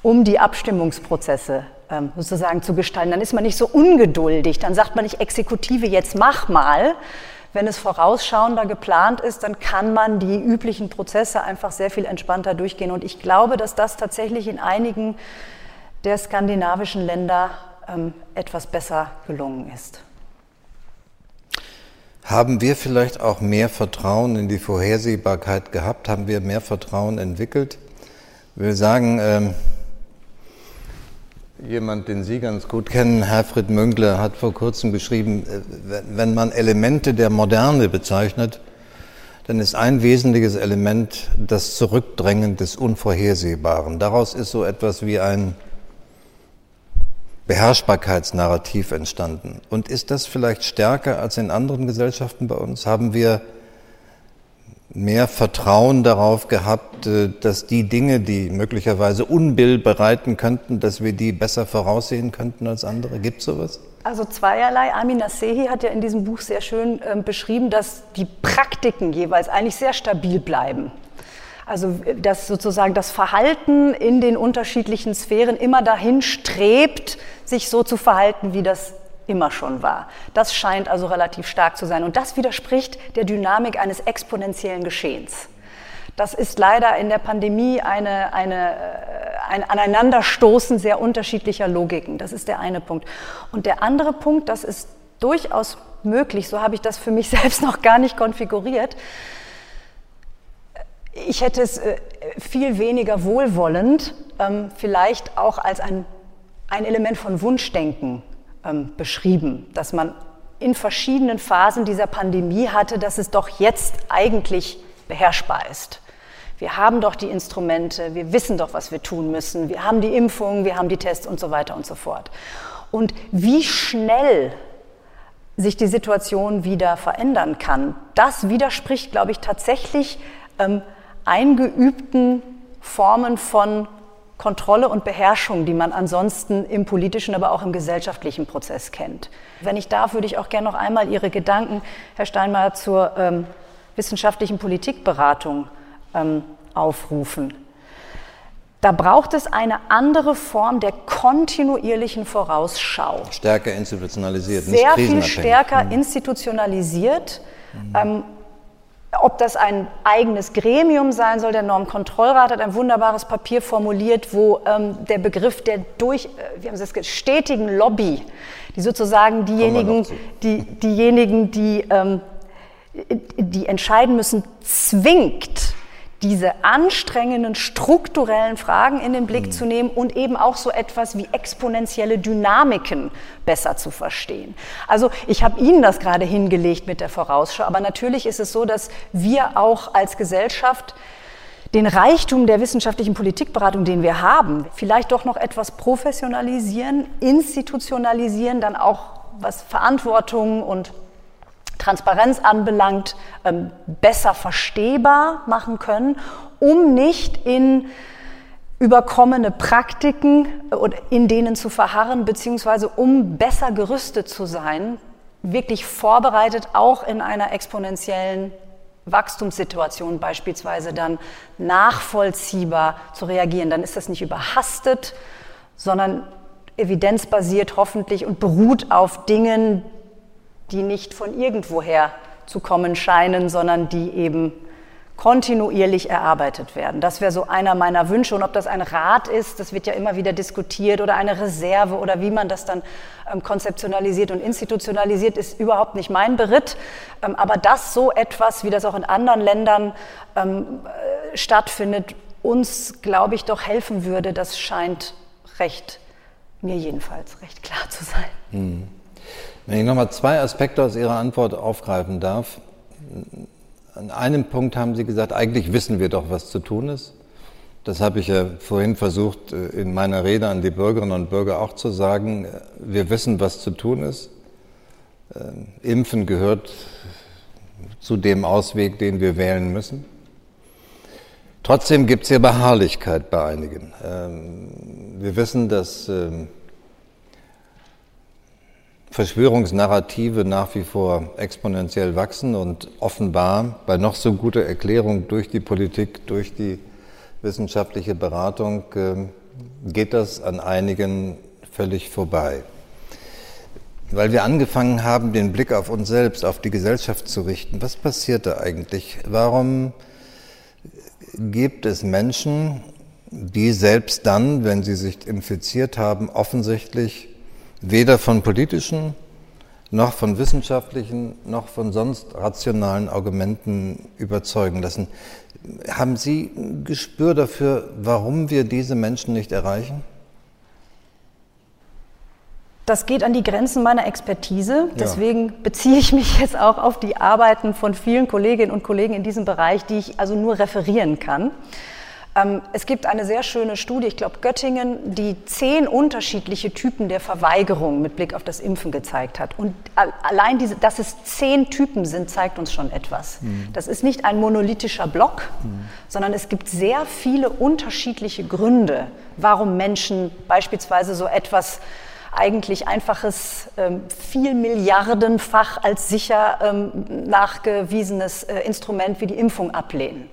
um die Abstimmungsprozesse sozusagen zu gestalten. Dann ist man nicht so ungeduldig, dann sagt man nicht Exekutive, jetzt mach mal. Wenn es vorausschauender geplant ist, dann kann man die üblichen Prozesse einfach sehr viel entspannter durchgehen. Und ich glaube, dass das tatsächlich in einigen der skandinavischen Länder ähm, etwas besser gelungen ist. Haben wir vielleicht auch mehr Vertrauen in die Vorhersehbarkeit gehabt? Haben wir mehr Vertrauen entwickelt? Ich will sagen, ähm, Jemand, den Sie ganz gut kennen, Herfried Münkler, hat vor kurzem geschrieben, äh, wenn man Elemente der Moderne bezeichnet, dann ist ein wesentliches Element das Zurückdrängen des Unvorhersehbaren. Daraus ist so etwas wie ein Beherrschbarkeitsnarrativ entstanden. Und ist das vielleicht stärker als in anderen Gesellschaften bei uns? Haben wir mehr Vertrauen darauf gehabt, äh, dass die Dinge, die möglicherweise Unbill bereiten könnten, dass wir die besser voraussehen könnten als andere? Gibt es sowas? Also zweierlei. Amin Nasehi hat ja in diesem Buch sehr schön äh, beschrieben, dass die Praktiken jeweils eigentlich sehr stabil bleiben. Also dass sozusagen das Verhalten in den unterschiedlichen Sphären immer dahin strebt, sich so zu verhalten, wie das immer schon war. Das scheint also relativ stark zu sein. Und das widerspricht der Dynamik eines exponentiellen Geschehens. Das ist leider in der Pandemie eine, eine, äh, ein Aneinanderstoßen sehr unterschiedlicher Logiken. Das ist der eine Punkt. Und der andere Punkt, das ist durchaus möglich, so habe ich das für mich selbst noch gar nicht konfiguriert. Ich hätte es äh, viel weniger wohlwollend, ähm, vielleicht auch als ein, ein Element von Wunschdenken ähm, beschrieben, dass man in verschiedenen Phasen dieser Pandemie hatte, dass es doch jetzt eigentlich beherrschbar ist. Wir haben doch die Instrumente, wir wissen doch, was wir tun müssen, wir haben die Impfungen, wir haben die Tests und so weiter und so fort. Und wie schnell sich die Situation wieder verändern kann, das widerspricht, glaube ich, tatsächlich ähm, eingeübten Formen von Kontrolle und Beherrschung, die man ansonsten im politischen, aber auch im gesellschaftlichen Prozess kennt. Wenn ich darf, würde ich auch gerne noch einmal Ihre Gedanken, Herr Steinmeier, zur ähm, wissenschaftlichen Politikberatung ähm, aufrufen. Da braucht es eine andere Form der kontinuierlichen Vorausschau. Stärker institutionalisiert, Sehr viel stärker mhm. institutionalisiert. Mhm. Ähm, ob das ein eigenes Gremium sein soll, der Normkontrollrat hat ein wunderbares Papier formuliert, wo ähm, der Begriff der durch, äh, wie haben Sie das stetigen Lobby, die sozusagen diejenigen, die, diejenigen, die, ähm, die entscheiden müssen, zwingt, diese anstrengenden strukturellen Fragen in den Blick mhm. zu nehmen und eben auch so etwas wie exponentielle Dynamiken besser zu verstehen. Also ich habe Ihnen das gerade hingelegt mit der Vorausschau, aber natürlich ist es so, dass wir auch als Gesellschaft den Reichtum der wissenschaftlichen Politikberatung, den wir haben, vielleicht doch noch etwas professionalisieren, institutionalisieren, dann auch was Verantwortung und Transparenz anbelangt, ähm, besser verstehbar machen können, um nicht in überkommene Praktiken äh, in denen zu verharren, beziehungsweise um besser gerüstet zu sein, wirklich vorbereitet, auch in einer exponentiellen Wachstumssituation beispielsweise dann nachvollziehbar zu reagieren. Dann ist das nicht überhastet, sondern evidenzbasiert hoffentlich und beruht auf Dingen, die nicht von irgendwoher zu kommen scheinen, sondern die eben kontinuierlich erarbeitet werden. Das wäre so einer meiner Wünsche. Und ob das ein Rat ist, das wird ja immer wieder diskutiert, oder eine Reserve oder wie man das dann ähm, konzeptionalisiert und institutionalisiert, ist überhaupt nicht mein Beritt. Ähm, aber dass so etwas, wie das auch in anderen Ländern ähm, äh, stattfindet, uns, glaube ich, doch helfen würde, das scheint recht, mir jedenfalls, recht klar zu sein. Hm. Wenn ich nochmal zwei Aspekte aus Ihrer Antwort aufgreifen darf. An einem Punkt haben Sie gesagt, eigentlich wissen wir doch, was zu tun ist. Das habe ich ja vorhin versucht, äh, in meiner Rede an die Bürgerinnen und Bürger auch zu sagen. Wir wissen, was zu tun ist. Ähm, Impfen gehört zu dem Ausweg, den wir wählen müssen. Trotzdem gibt es hier Beharrlichkeit bei einigen. Ähm, wir wissen, dass ähm, Verschwörungsnarrative nach wie vor exponentiell wachsen und offenbar bei noch so guter Erklärung durch die Politik, durch die wissenschaftliche Beratung ähm, geht das an einigen völlig vorbei. Weil wir angefangen haben, den Blick auf uns selbst, auf die Gesellschaft zu richten. Was passiert da eigentlich? Warum gibt es Menschen, die selbst dann, wenn sie sich infiziert haben, offensichtlich weder von politischen noch von wissenschaftlichen noch von sonst rationalen Argumenten überzeugen lassen. Haben Sie ein Gespür dafür, warum wir diese Menschen nicht erreichen? Das geht an die Grenzen meiner Expertise. Deswegen ja. beziehe ich mich jetzt auch auf die Arbeiten von vielen Kolleginnen und Kollegen in diesem Bereich, die ich also nur referieren kann. Ähm, es gibt eine sehr schöne Studie, ich glaube Göttingen, die zehn unterschiedliche Typen der Verweigerung mit Blick auf das Impfen gezeigt hat. Und allein diese, dass es zehn Typen sind, zeigt uns schon etwas. Mhm. Das ist nicht ein monolithischer Block, mhm. sondern es gibt sehr viele unterschiedliche Gründe, warum Menschen beispielsweise so etwas eigentlich einfaches, ähm, viel Milliardenfach als sicher ähm, nachgewiesenes äh, Instrument wie die Impfung ablehnen.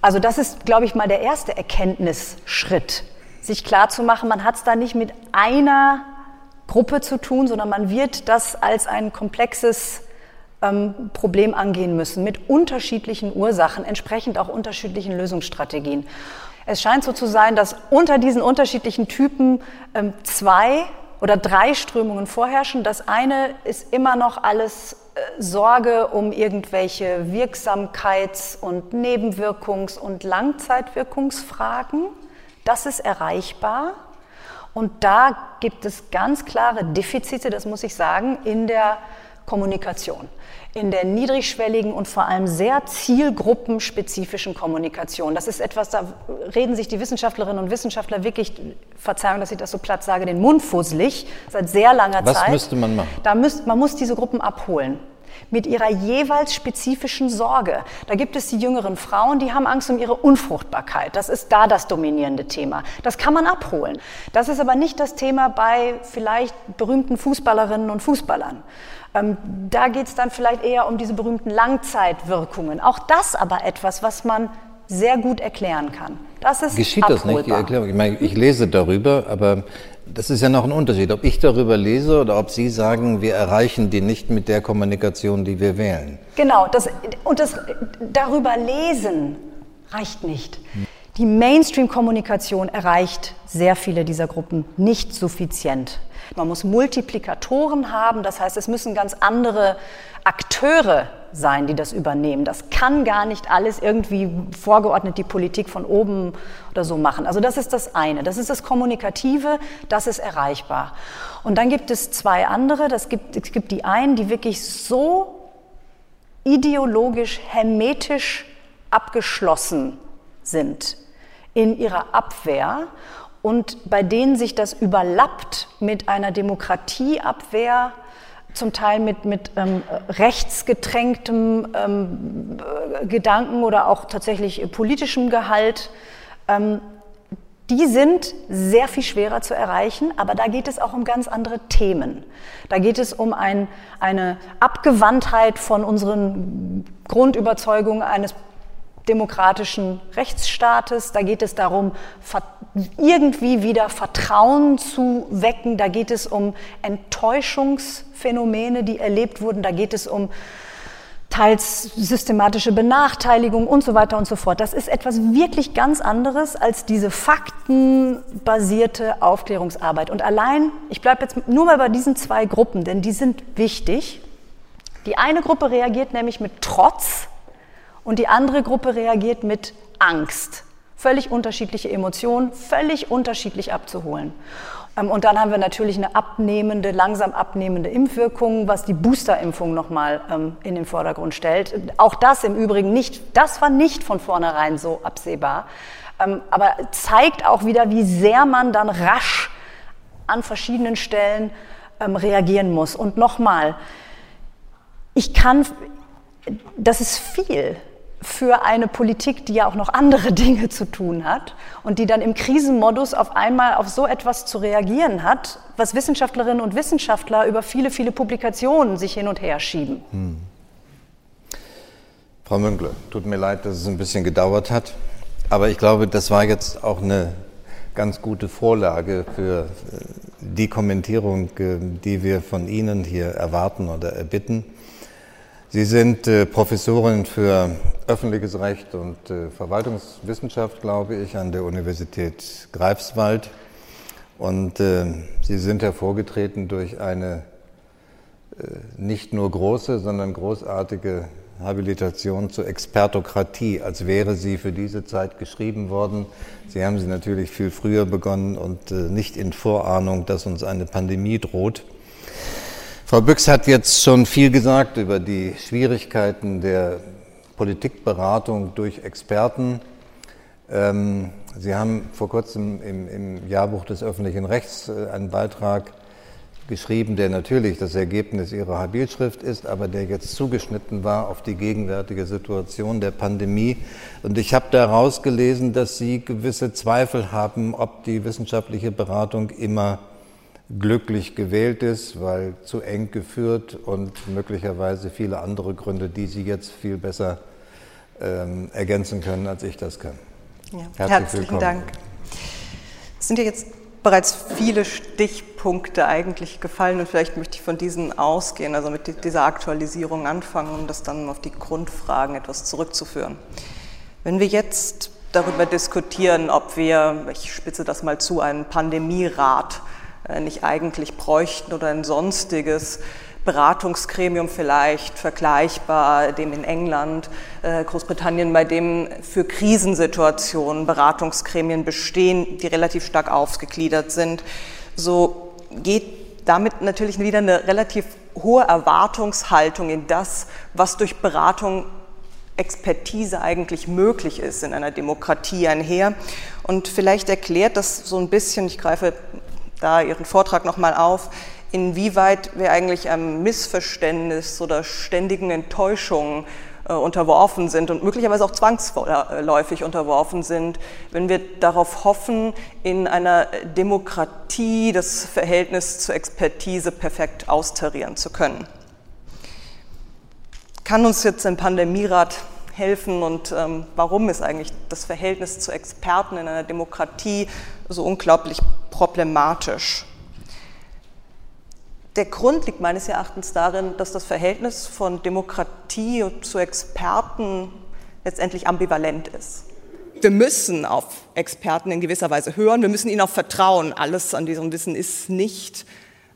Also das ist, glaube ich, mal der erste Erkenntnisschritt, sich klarzumachen, man hat es da nicht mit einer Gruppe zu tun, sondern man wird das als ein komplexes ähm, Problem angehen müssen, mit unterschiedlichen Ursachen, entsprechend auch unterschiedlichen Lösungsstrategien. Es scheint so zu sein, dass unter diesen unterschiedlichen Typen ähm, zwei oder drei Strömungen vorherrschen. Das eine ist immer noch alles Sorge um irgendwelche Wirksamkeits- und Nebenwirkungs- und Langzeitwirkungsfragen. Das ist erreichbar. Und da gibt es ganz klare Defizite, das muss ich sagen, in der Kommunikation, in der niedrigschwelligen und vor allem sehr zielgruppenspezifischen Kommunikation. Das ist etwas, da reden sich die Wissenschaftlerinnen und Wissenschaftler wirklich, Verzeihung, dass ich das so platt sage, den Mund fusselig, seit sehr langer Was Zeit. Was müsste man machen? Da müsst, man muss diese Gruppen abholen mit ihrer jeweils spezifischen Sorge. Da gibt es die jüngeren Frauen, die haben Angst um ihre Unfruchtbarkeit. Das ist da das dominierende Thema. Das kann man abholen. Das ist aber nicht das Thema bei vielleicht berühmten Fußballerinnen und Fußballern. Ähm, da geht es dann vielleicht eher um diese berühmten Langzeitwirkungen. Auch das aber etwas, was man sehr gut erklären kann. Das ist Geschieht abholbar. das nicht, die Erklärung? Ich meine, ich lese darüber, aber das ist ja noch ein Unterschied, ob ich darüber lese oder ob Sie sagen, wir erreichen die nicht mit der Kommunikation, die wir wählen. Genau, das, und das darüber lesen reicht nicht. Die Mainstream-Kommunikation erreicht sehr viele dieser Gruppen nicht suffizient. Man muss Multiplikatoren haben, das heißt, es müssen ganz andere Akteure sein, die das übernehmen. Das kann gar nicht alles irgendwie vorgeordnet die Politik von oben oder so machen. Also das ist das eine. Das ist das Kommunikative, das ist erreichbar. Und dann gibt es zwei andere. Das gibt, es gibt die einen, die wirklich so ideologisch, hermetisch abgeschlossen sind in ihrer Abwehr und bei denen sich das überlappt mit einer Demokratieabwehr, zum Teil mit, mit ähm, rechtsgetränktem ähm, Gedanken oder auch tatsächlich politischem Gehalt. Ähm, die sind sehr viel schwerer zu erreichen, aber da geht es auch um ganz andere Themen. Da geht es um ein, eine Abgewandtheit von unseren Grundüberzeugungen eines demokratischen Rechtsstaates. Da geht es darum, irgendwie wieder Vertrauen zu wecken. Da geht es um Enttäuschungsphänomene, die erlebt wurden. Da geht es um teils systematische Benachteiligung und so weiter und so fort. Das ist etwas wirklich ganz anderes als diese faktenbasierte Aufklärungsarbeit. Und allein, ich bleibe jetzt nur mal bei diesen zwei Gruppen, denn die sind wichtig. Die eine Gruppe reagiert nämlich mit Trotz und die andere Gruppe reagiert mit Angst. Völlig unterschiedliche Emotionen, völlig unterschiedlich abzuholen. Ähm, und dann haben wir natürlich eine abnehmende, langsam abnehmende Impfwirkung, was die Boosterimpfung nochmal ähm, in den Vordergrund stellt. Auch das im Übrigen nicht, das war nicht von vornherein so absehbar, ähm, aber zeigt auch wieder, wie sehr man dann rasch an verschiedenen Stellen reagieren muss. Und nochmal, ich kann, das ist viel für eine Politik, die ja auch noch andere Dinge zu tun hat und die dann im Krisenmodus auf einmal auf so etwas zu reagieren hat, was Wissenschaftlerinnen und Wissenschaftler über viele, viele Publikationen sich hin und her schieben. Hm. Frau Münkle, tut mir leid, dass es ein bisschen gedauert hat, aber ich glaube, das war jetzt auch eine ganz gute Vorlage für äh, die Kommentierung, äh, die wir von Ihnen hier erwarten oder erbitten. Sie sind äh, Professorin für öffentliches Recht und äh, Verwaltungswissenschaft, glaube ich, an der Universität Greifswald. Und äh, Sie sind hervorgetreten durch eine nicht nur große, sondern großartige Habilitation zur Expertokratie, als wäre sie für diese Zeit geschrieben worden. Sie haben sie natürlich viel früher begonnen und nicht in Vorahnung, dass uns eine Pandemie droht. Frau Büchs hat jetzt schon viel gesagt über die Schwierigkeiten der Politikberatung durch Experten. Ähm, Sie haben vor kurzem im, Jahrbuch des öffentlichen Rechts äh, einen Beitrag geschrieben, der natürlich das Ergebnis Ihrer Habilschrift ist, aber der jetzt zugeschnitten war auf die gegenwärtige Situation der Pandemie. Und ich habe daraus gelesen, dass Sie gewisse Zweifel haben, ob die wissenschaftliche Beratung immer glücklich gewählt ist, weil zu eng geführt und möglicherweise viele andere Gründe, die Sie jetzt viel besser ähm, ergänzen können, als ich das kann. Ja. Herzlich Herzlichen willkommen. Dank. Es sind ja jetzt bereits viele Stichpunkte eigentlich gefallen und vielleicht möchte ich von diesen ausgehen, also mit dieser Aktualisierung anfangen, um das dann auf die Grundfragen etwas zurückzuführen. Wenn wir jetzt darüber diskutieren, ob wir, ich spitze das mal zu, einen Pandemierat äh, nicht eigentlich bräuchten oder ein sonstiges Beratungsgremium vielleicht vergleichbar dem in England, äh, Großbritannien, bei dem für Krisensituationen Beratungsgremien bestehen, die relativ stark ausgegliedert sind. So geht damit natürlich wieder eine relativ hohe Erwartungshaltung in das, was durch Beratung Expertise eigentlich möglich ist in einer Demokratie einher. Und vielleicht erklärt das so ein bisschen, ich greife da Ihren Vortrag nochmal auf, inwieweit wir eigentlich einem Missverständnis oder ständigen Enttäuschungen äh, unterworfen sind und möglicherweise auch zwangsläufig unterworfen sind, wenn wir darauf hoffen, in einer Demokratie das Verhältnis zur Expertise perfekt austarieren zu können. Kann uns jetzt ein Pandemierat helfen und ähm, warum ist eigentlich das Verhältnis zu Experten in einer Demokratie so unglaublich problematisch. Der Grund liegt meines Erachtens darin, dass das Verhältnis von Demokratie zu Experten letztendlich ambivalent ist. Wir müssen auf Experten in gewisser Weise hören, wir müssen ihnen auch vertrauen. Alles an diesem Wissen ist nicht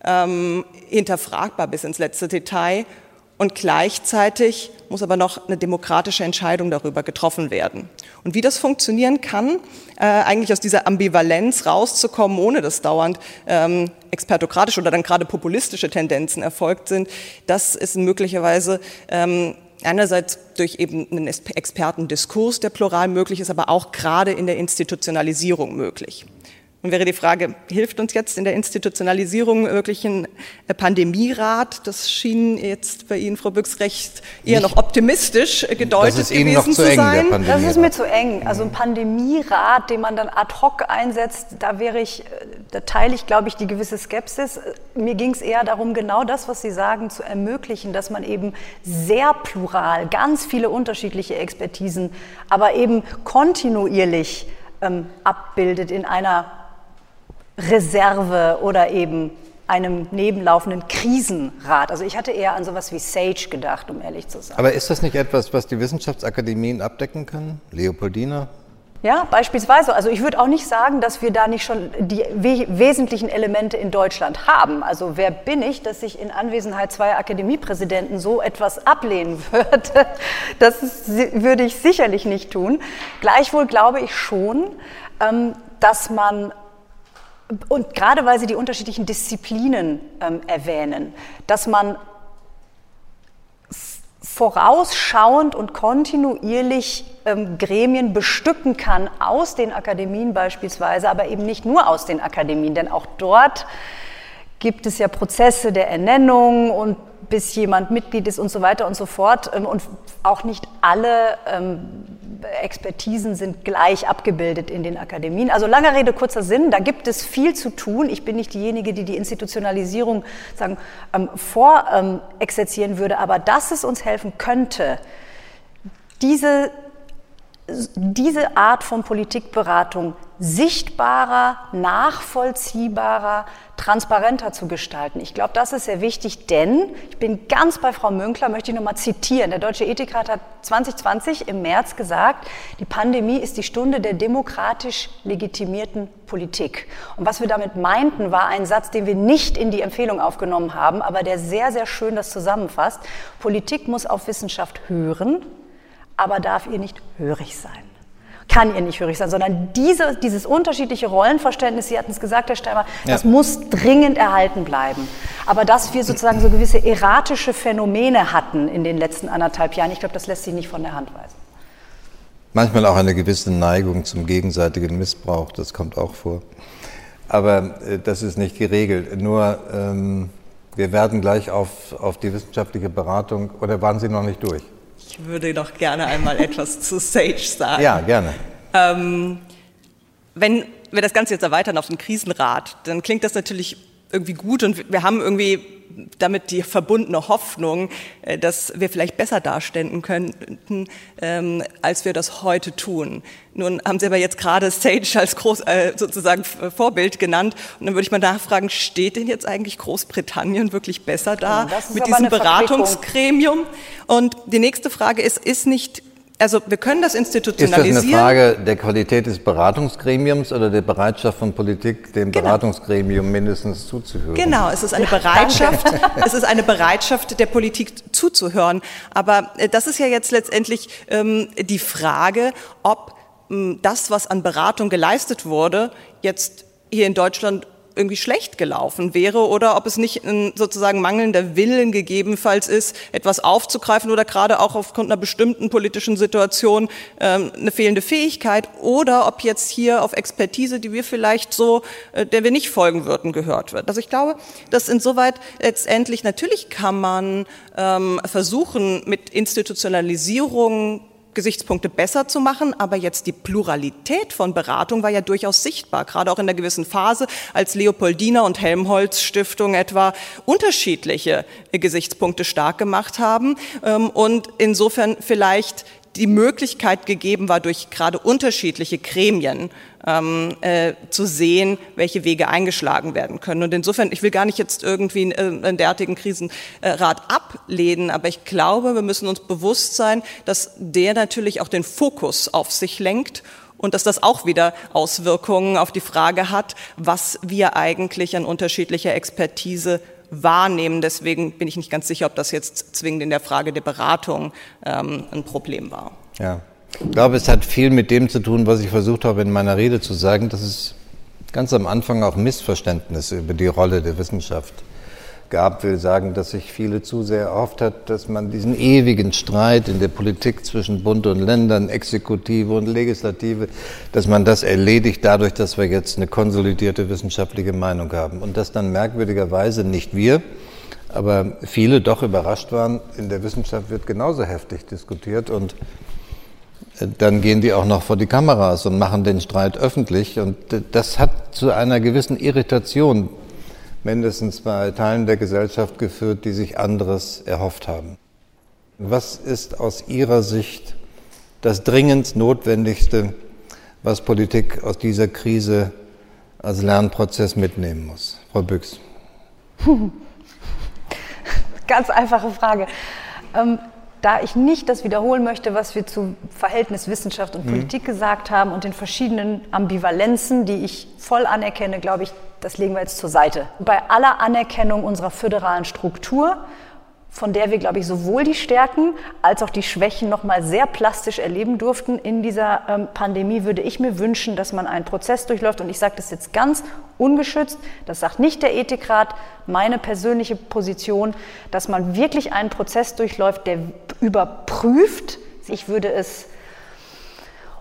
ähm, hinterfragbar bis ins letzte Detail. Und gleichzeitig muss aber noch eine demokratische Entscheidung darüber getroffen werden. Und wie das funktionieren kann, äh, eigentlich aus dieser Ambivalenz rauszukommen, ohne dass dauernd ähm, expertokratische oder dann gerade populistische Tendenzen erfolgt sind, das ist möglicherweise ähm, einerseits durch eben einen Expertendiskurs, der plural möglich ist, aber auch gerade in der Institutionalisierung möglich. Und wäre die Frage, hilft uns jetzt in der Institutionalisierung wirklich ein äh, Pandemierat? Das schien jetzt bei Ihnen, Frau Büchs, recht eher noch optimistisch gedeutet das ist Ihnen gewesen noch zu, eng, sein. Das ist mir zu eng. Also ein Pandemierat, den man dann ad hoc einsetzt, da wäre ich, äh, da teile ich, glaube ich, die gewisse Skepsis. Mir ging es eher darum, genau das, was Sie sagen, zu ermöglichen, dass man eben sehr plural, ganz viele unterschiedliche Expertisen, aber eben kontinuierlich ähm, abbildet in einer Reserve oder eben einem nebenlaufenden Krisenrat. Also ich hatte eher an sowas wie SAGE gedacht, um ehrlich zu sein. Aber ist das nicht etwas, was die Wissenschaftsakademien abdecken können? Leopoldina? Ja, beispielsweise. Also ich würde auch nicht sagen, dass wir da nicht schon die we wesentlichen Elemente in Deutschland haben. Also wer bin ich, dass ich in Anwesenheit zweier Akademiepräsidenten so etwas ablehnen würde? Das ist, würde ich sicherlich nicht tun. Gleichwohl glaube ich schon, ähm, dass man und gerade weil Sie die unterschiedlichen Disziplinen ähm, erwähnen, dass man vorausschauend und kontinuierlich ähm, Gremien bestücken kann aus den Akademien beispielsweise, aber eben nicht nur aus den Akademien, denn auch dort gibt es ja Prozesse der Ernennung und bis jemand Mitglied ist und so weiter und so fort. Ähm, und auch nicht alle ähm, Expertisen sind gleich abgebildet in den Akademien. Also langer Rede, kurzer Sinn, da gibt es viel zu tun. Ich bin nicht diejenige, die die Institutionalisierung sagen, ähm, vorexerzieren würde, aber dass es uns helfen könnte, diese, diese Art von Politikberatung sichtbarer, nachvollziehbarer, transparenter zu gestalten. Ich glaube, das ist sehr wichtig, denn ich bin ganz bei Frau Münkler, möchte ich nochmal zitieren. Der Deutsche Ethikrat hat 2020 im März gesagt, die Pandemie ist die Stunde der demokratisch legitimierten Politik. Und was wir damit meinten, war ein Satz, den wir nicht in die Empfehlung aufgenommen haben, aber der sehr, sehr schön das zusammenfasst. Politik muss auf Wissenschaft hören, aber darf ihr nicht hörig sein kann ihr nicht hörig sein, sondern diese, dieses unterschiedliche Rollenverständnis, Sie hatten es gesagt, Herr Steimer, ja. das muss dringend erhalten bleiben. Aber dass wir sozusagen so gewisse erratische Phänomene hatten in den letzten anderthalb Jahren, ich glaube, das lässt sich nicht von der Hand weisen. Manchmal auch eine gewisse Neigung zum gegenseitigen Missbrauch, das kommt auch vor. Aber äh, das ist nicht die Regel. Nur ähm, wir werden gleich auf, auf die wissenschaftliche Beratung, oder waren Sie noch nicht durch? Ich würde noch gerne einmal etwas zu Sage sagen. Ja, gerne. Ähm, wenn wir das Ganze jetzt erweitern auf den Krisenrat, dann klingt das natürlich irgendwie gut und wir haben irgendwie damit die verbundene Hoffnung, äh, dass wir vielleicht besser darstellen könnten, ähm, als wir das heute tun. Nun haben Sie aber jetzt gerade Sage als groß, äh, sozusagen Vorbild genannt. Und dann würde ich mal nachfragen, steht denn jetzt eigentlich Großbritannien wirklich besser da mit diesem Beratungsgremium? Und die nächste Frage ist, ist nicht also wir können das institutionalisieren. Ist das eine Frage der Qualität des Beratungsgremiums oder der Bereitschaft von Politik, dem genau. Beratungsgremium mindestens zuzuhören? Genau, es ist eine Bereitschaft, es ist eine Bereitschaft der Politik zuzuhören. Aber äh, das ist ja jetzt letztendlich ähm, die Frage, ob ähm, das, was an Beratung geleistet wurde, jetzt hier in Deutschland irgendwie schlecht gelaufen wäre oder ob es nicht ein sozusagen mangelnder Willen gegebenenfalls ist, etwas aufzugreifen oder gerade auch aufgrund einer bestimmten politischen Situation ähm, eine fehlende Fähigkeit oder ob jetzt hier auf Expertise, die wir vielleicht so, äh, der wir nicht folgen würden, gehört wird. Also ich glaube, dass insoweit letztendlich natürlich kann man ähm, versuchen, mit Institutionalisierung Gesichtspunkte besser zu machen, aber jetzt die Pluralität von Beratung war ja durchaus sichtbar, gerade auch in der gewissen Phase, als Leopoldina und Helmholtz Stiftung etwa unterschiedliche Gesichtspunkte stark gemacht haben. Ähm, und insofern vielleicht die Möglichkeit gegeben war, durch gerade unterschiedliche Gremien ähm, äh, zu sehen, welche Wege eingeschlagen werden können. Und insofern, ich will gar nicht jetzt irgendwie äh, einen derartigen Krisenrat ablehnen, aber ich glaube, wir müssen uns bewusst sein, dass der natürlich auch den Fokus auf sich lenkt und dass das auch wieder Auswirkungen auf die Frage hat, was wir eigentlich an unterschiedlicher Expertise wahrnehmen. Deswegen bin ich nicht ganz sicher, ob das jetzt zwingend in der Frage der Beratung ähm, ein Problem war. Ja, ich glaube, es hat viel mit dem zu tun, was ich versucht habe in meiner Rede zu sagen, dass es ganz am Anfang auch Missverständnisse über die Rolle der Wissenschaft gab. Will sagen, dass sich viele zu sehr erhofft hat, dass man diesen ewigen Streit in der Politik zwischen Bund und Ländern, Exekutive und Legislative, dass man das erledigt dadurch, dass wir jetzt eine konsolidierte wissenschaftliche Meinung haben. Und dass dann merkwürdigerweise nicht wir, aber viele doch überrascht waren, in der Wissenschaft wird genauso heftig diskutiert und dann gehen die auch noch vor die Kameras und machen den Streit öffentlich. Und das hat zu einer gewissen Irritation mindestens bei Teilen der Gesellschaft geführt, die sich anderes erhofft haben. Was ist aus Ihrer Sicht das dringend Notwendigste, was Politik aus dieser Krise als Lernprozess mitnehmen muss? Frau Büchs. Ganz einfache Frage. Ähm, da ich nicht das wiederholen möchte, was wir zu Verhältnis Wissenschaft und mhm. Politik gesagt haben und den verschiedenen Ambivalenzen, die ich voll anerkenne, glaube ich, das legen wir jetzt zur Seite. Bei aller Anerkennung unserer föderalen Struktur von der wir, glaube ich, sowohl die Stärken als auch die Schwächen noch mal sehr plastisch erleben durften in dieser ähm, Pandemie, würde ich mir wünschen, dass man einen Prozess durchläuft. Und ich sage das jetzt ganz ungeschützt, das sagt nicht der Ethikrat, meine persönliche Position, dass man wirklich einen Prozess durchläuft, der überprüft, ich würde es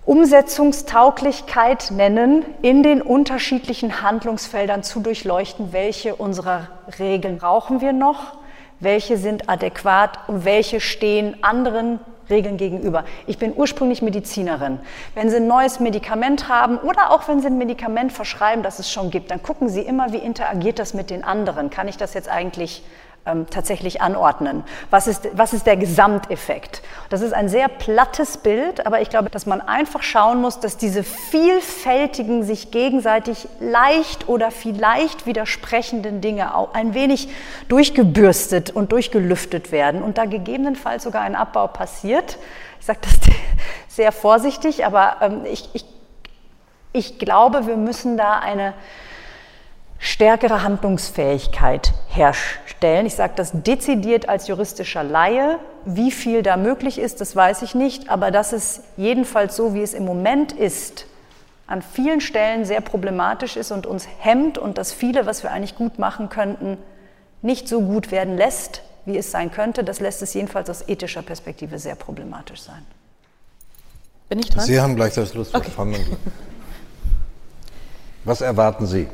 Umsetzungstauglichkeit nennen, in den unterschiedlichen Handlungsfeldern zu durchleuchten, welche unserer Regeln brauchen wir noch welche sind adäquat und welche stehen anderen Regeln gegenüber. Ich bin ursprünglich Medizinerin. Wenn Sie ein neues Medikament haben oder auch wenn Sie ein Medikament verschreiben, das es schon gibt, dann gucken Sie immer, wie interagiert das mit den anderen. Kann ich das jetzt eigentlich ähm, tatsächlich anordnen. Was ist, was ist der Gesamteffekt? Das ist ein sehr plattes Bild, aber ich glaube, dass man einfach schauen muss, dass diese vielfältigen, sich gegenseitig leicht oder vielleicht widersprechenden Dinge auch ein wenig durchgebürstet und durchgelüftet werden und da gegebenenfalls sogar ein Abbau passiert. Ich sage das sehr vorsichtig, aber ähm, ich, ich, ich glaube, wir müssen da eine stärkere Handlungsfähigkeit herstellen. Ich sage das dezidiert als juristischer Laie. Wie viel da möglich ist, das weiß ich nicht, aber dass es jedenfalls so, wie es im Moment ist, an vielen Stellen sehr problematisch ist und uns hemmt und dass viele, was wir eigentlich gut machen könnten, nicht so gut werden lässt, wie es sein könnte, das lässt es jedenfalls aus ethischer Perspektive sehr problematisch sein. Bin ich dran? Sie haben gleich das Schlusswort. Okay. Was erwarten Sie?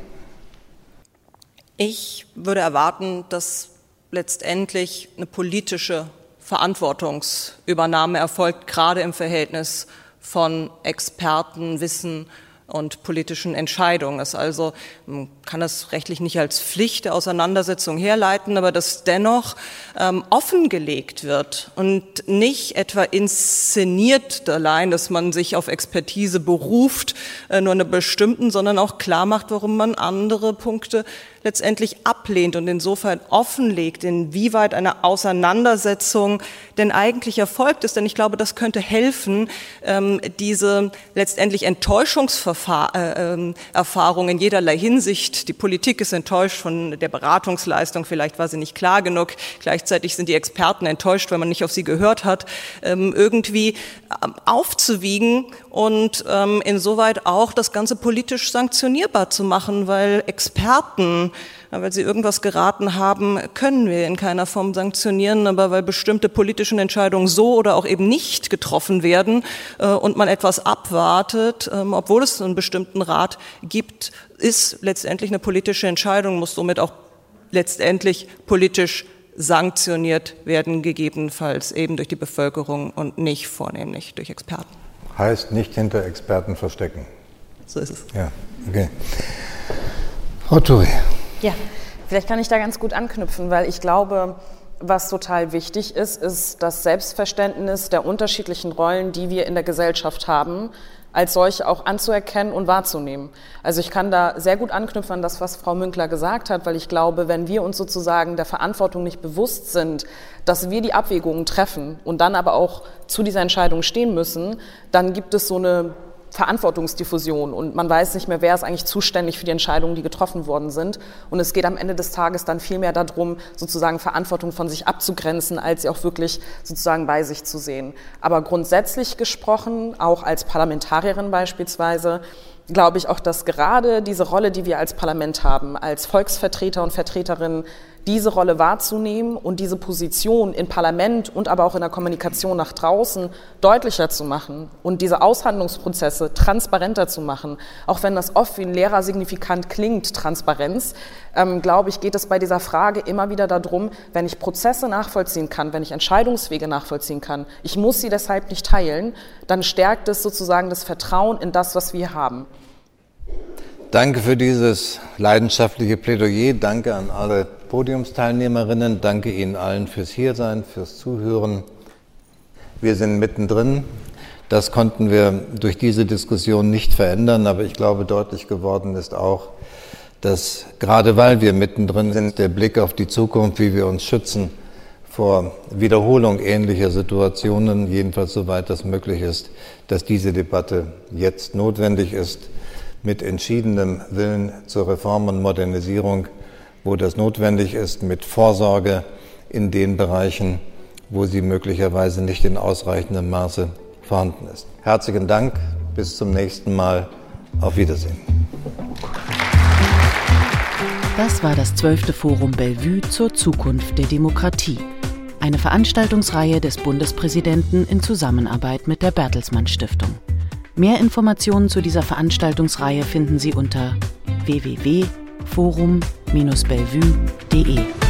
Ich würde erwarten, dass letztendlich eine politische Verantwortungsübernahme erfolgt, gerade im Verhältnis von Expertenwissen und politischen Entscheidungen ist. Also man kann das rechtlich nicht als Pflicht der Auseinandersetzung herleiten, aber dass dennoch ähm, offengelegt wird und nicht etwa inszeniert allein, dass man sich auf Expertise beruft, äh, nur eine bestimmten, sondern auch klar macht, warum man andere Punkte letztendlich ablehnt und insofern offenlegt, inwieweit eine Auseinandersetzung denn eigentlich erfolgt ist. Denn ich glaube, das könnte helfen, ähm, diese letztendlich Enttäuschungserfahrung äh, ähm, in jederlei Hinsicht. Die Politik ist enttäuscht von der Beratungsleistung, vielleicht war sie nicht klar genug. Gleichzeitig sind die Experten enttäuscht, weil man nicht auf sie gehört hat, ähm, irgendwie aufzuwiegen und insoweit auch das Ganze politisch sanktionierbar zu machen, weil Experten weil sie irgendwas geraten haben, können wir in keiner Form sanktionieren, aber weil bestimmte politische Entscheidungen so oder auch eben nicht getroffen werden äh, und man etwas abwartet, ähm, obwohl es einen bestimmten Rat gibt, ist letztendlich eine politische Entscheidung, muss somit auch letztendlich politisch sanktioniert werden, gegebenenfalls eben durch die Bevölkerung und nicht vornehmlich durch Experten. Heißt nicht hinter Experten verstecken. So ist es. Ja, okay. Frau Turi. Ja, vielleicht kann ich da ganz gut anknüpfen, weil ich glaube, was total wichtig ist, ist das Selbstverständnis der unterschiedlichen Rollen, die wir in der Gesellschaft haben, als solche auch anzuerkennen und wahrzunehmen. Also ich kann da sehr gut anknüpfen an das, was Frau Münkler gesagt hat, weil ich glaube, wenn wir uns sozusagen der Verantwortung nicht bewusst sind, dass wir die Abwägungen treffen und dann aber auch zu dieser Entscheidung stehen müssen, dann gibt es so eine Verantwortungsdiffusion und man weiß nicht mehr, wer ist eigentlich zuständig für die Entscheidungen, die getroffen worden sind. Und es geht am Ende des Tages dann viel mehr darum, sozusagen Verantwortung von sich abzugrenzen, als sie auch wirklich sozusagen bei sich zu sehen. Aber grundsätzlich gesprochen, auch als Parlamentarierin beispielsweise, glaube ich auch, dass gerade diese Rolle, die wir als Parlament haben, als Volksvertreter und Vertreterinnen diese Rolle wahrzunehmen und diese Position im Parlament und aber auch in der Kommunikation nach draußen deutlicher zu machen und diese Aushandlungsprozesse transparenter zu machen, auch wenn das oft wie ein Lehrer signifikant klingt, Transparenz, ähm, glaube ich, geht es bei dieser Frage immer wieder darum, wenn ich Prozesse nachvollziehen kann, wenn ich Entscheidungswege nachvollziehen kann, ich muss sie deshalb nicht teilen, dann stärkt es sozusagen das Vertrauen in das, was wir haben. Danke für dieses leidenschaftliche Plädoyer. Danke an alle Podiumsteilnehmerinnen. Danke Ihnen allen fürs Hiersein, fürs Zuhören. Wir sind mittendrin. Das konnten wir durch diese Diskussion nicht verändern, aber ich glaube, deutlich geworden ist auch, dass gerade weil wir mittendrin sind, der Blick auf die Zukunft, wie wir uns schützen vor Wiederholung ähnlicher Situationen, jedenfalls soweit das möglich ist, dass diese Debatte jetzt notwendig ist, mit entschiedenem Willen zur Reform und Modernisierung, wo das notwendig ist, mit Vorsorge in den Bereichen, wo sie möglicherweise nicht in ausreichendem Maße vorhanden ist. Herzlichen Dank, bis zum nächsten Mal. Auf Wiedersehen. Das war das zwölfte Forum Bellevue zur Zukunft der Demokratie. Eine Veranstaltungsreihe des Bundespräsidenten in Zusammenarbeit mit der Bertelsmann Stiftung. Mehr Informationen zu dieser Veranstaltungsreihe finden Sie unter www.forum-bellevue.de.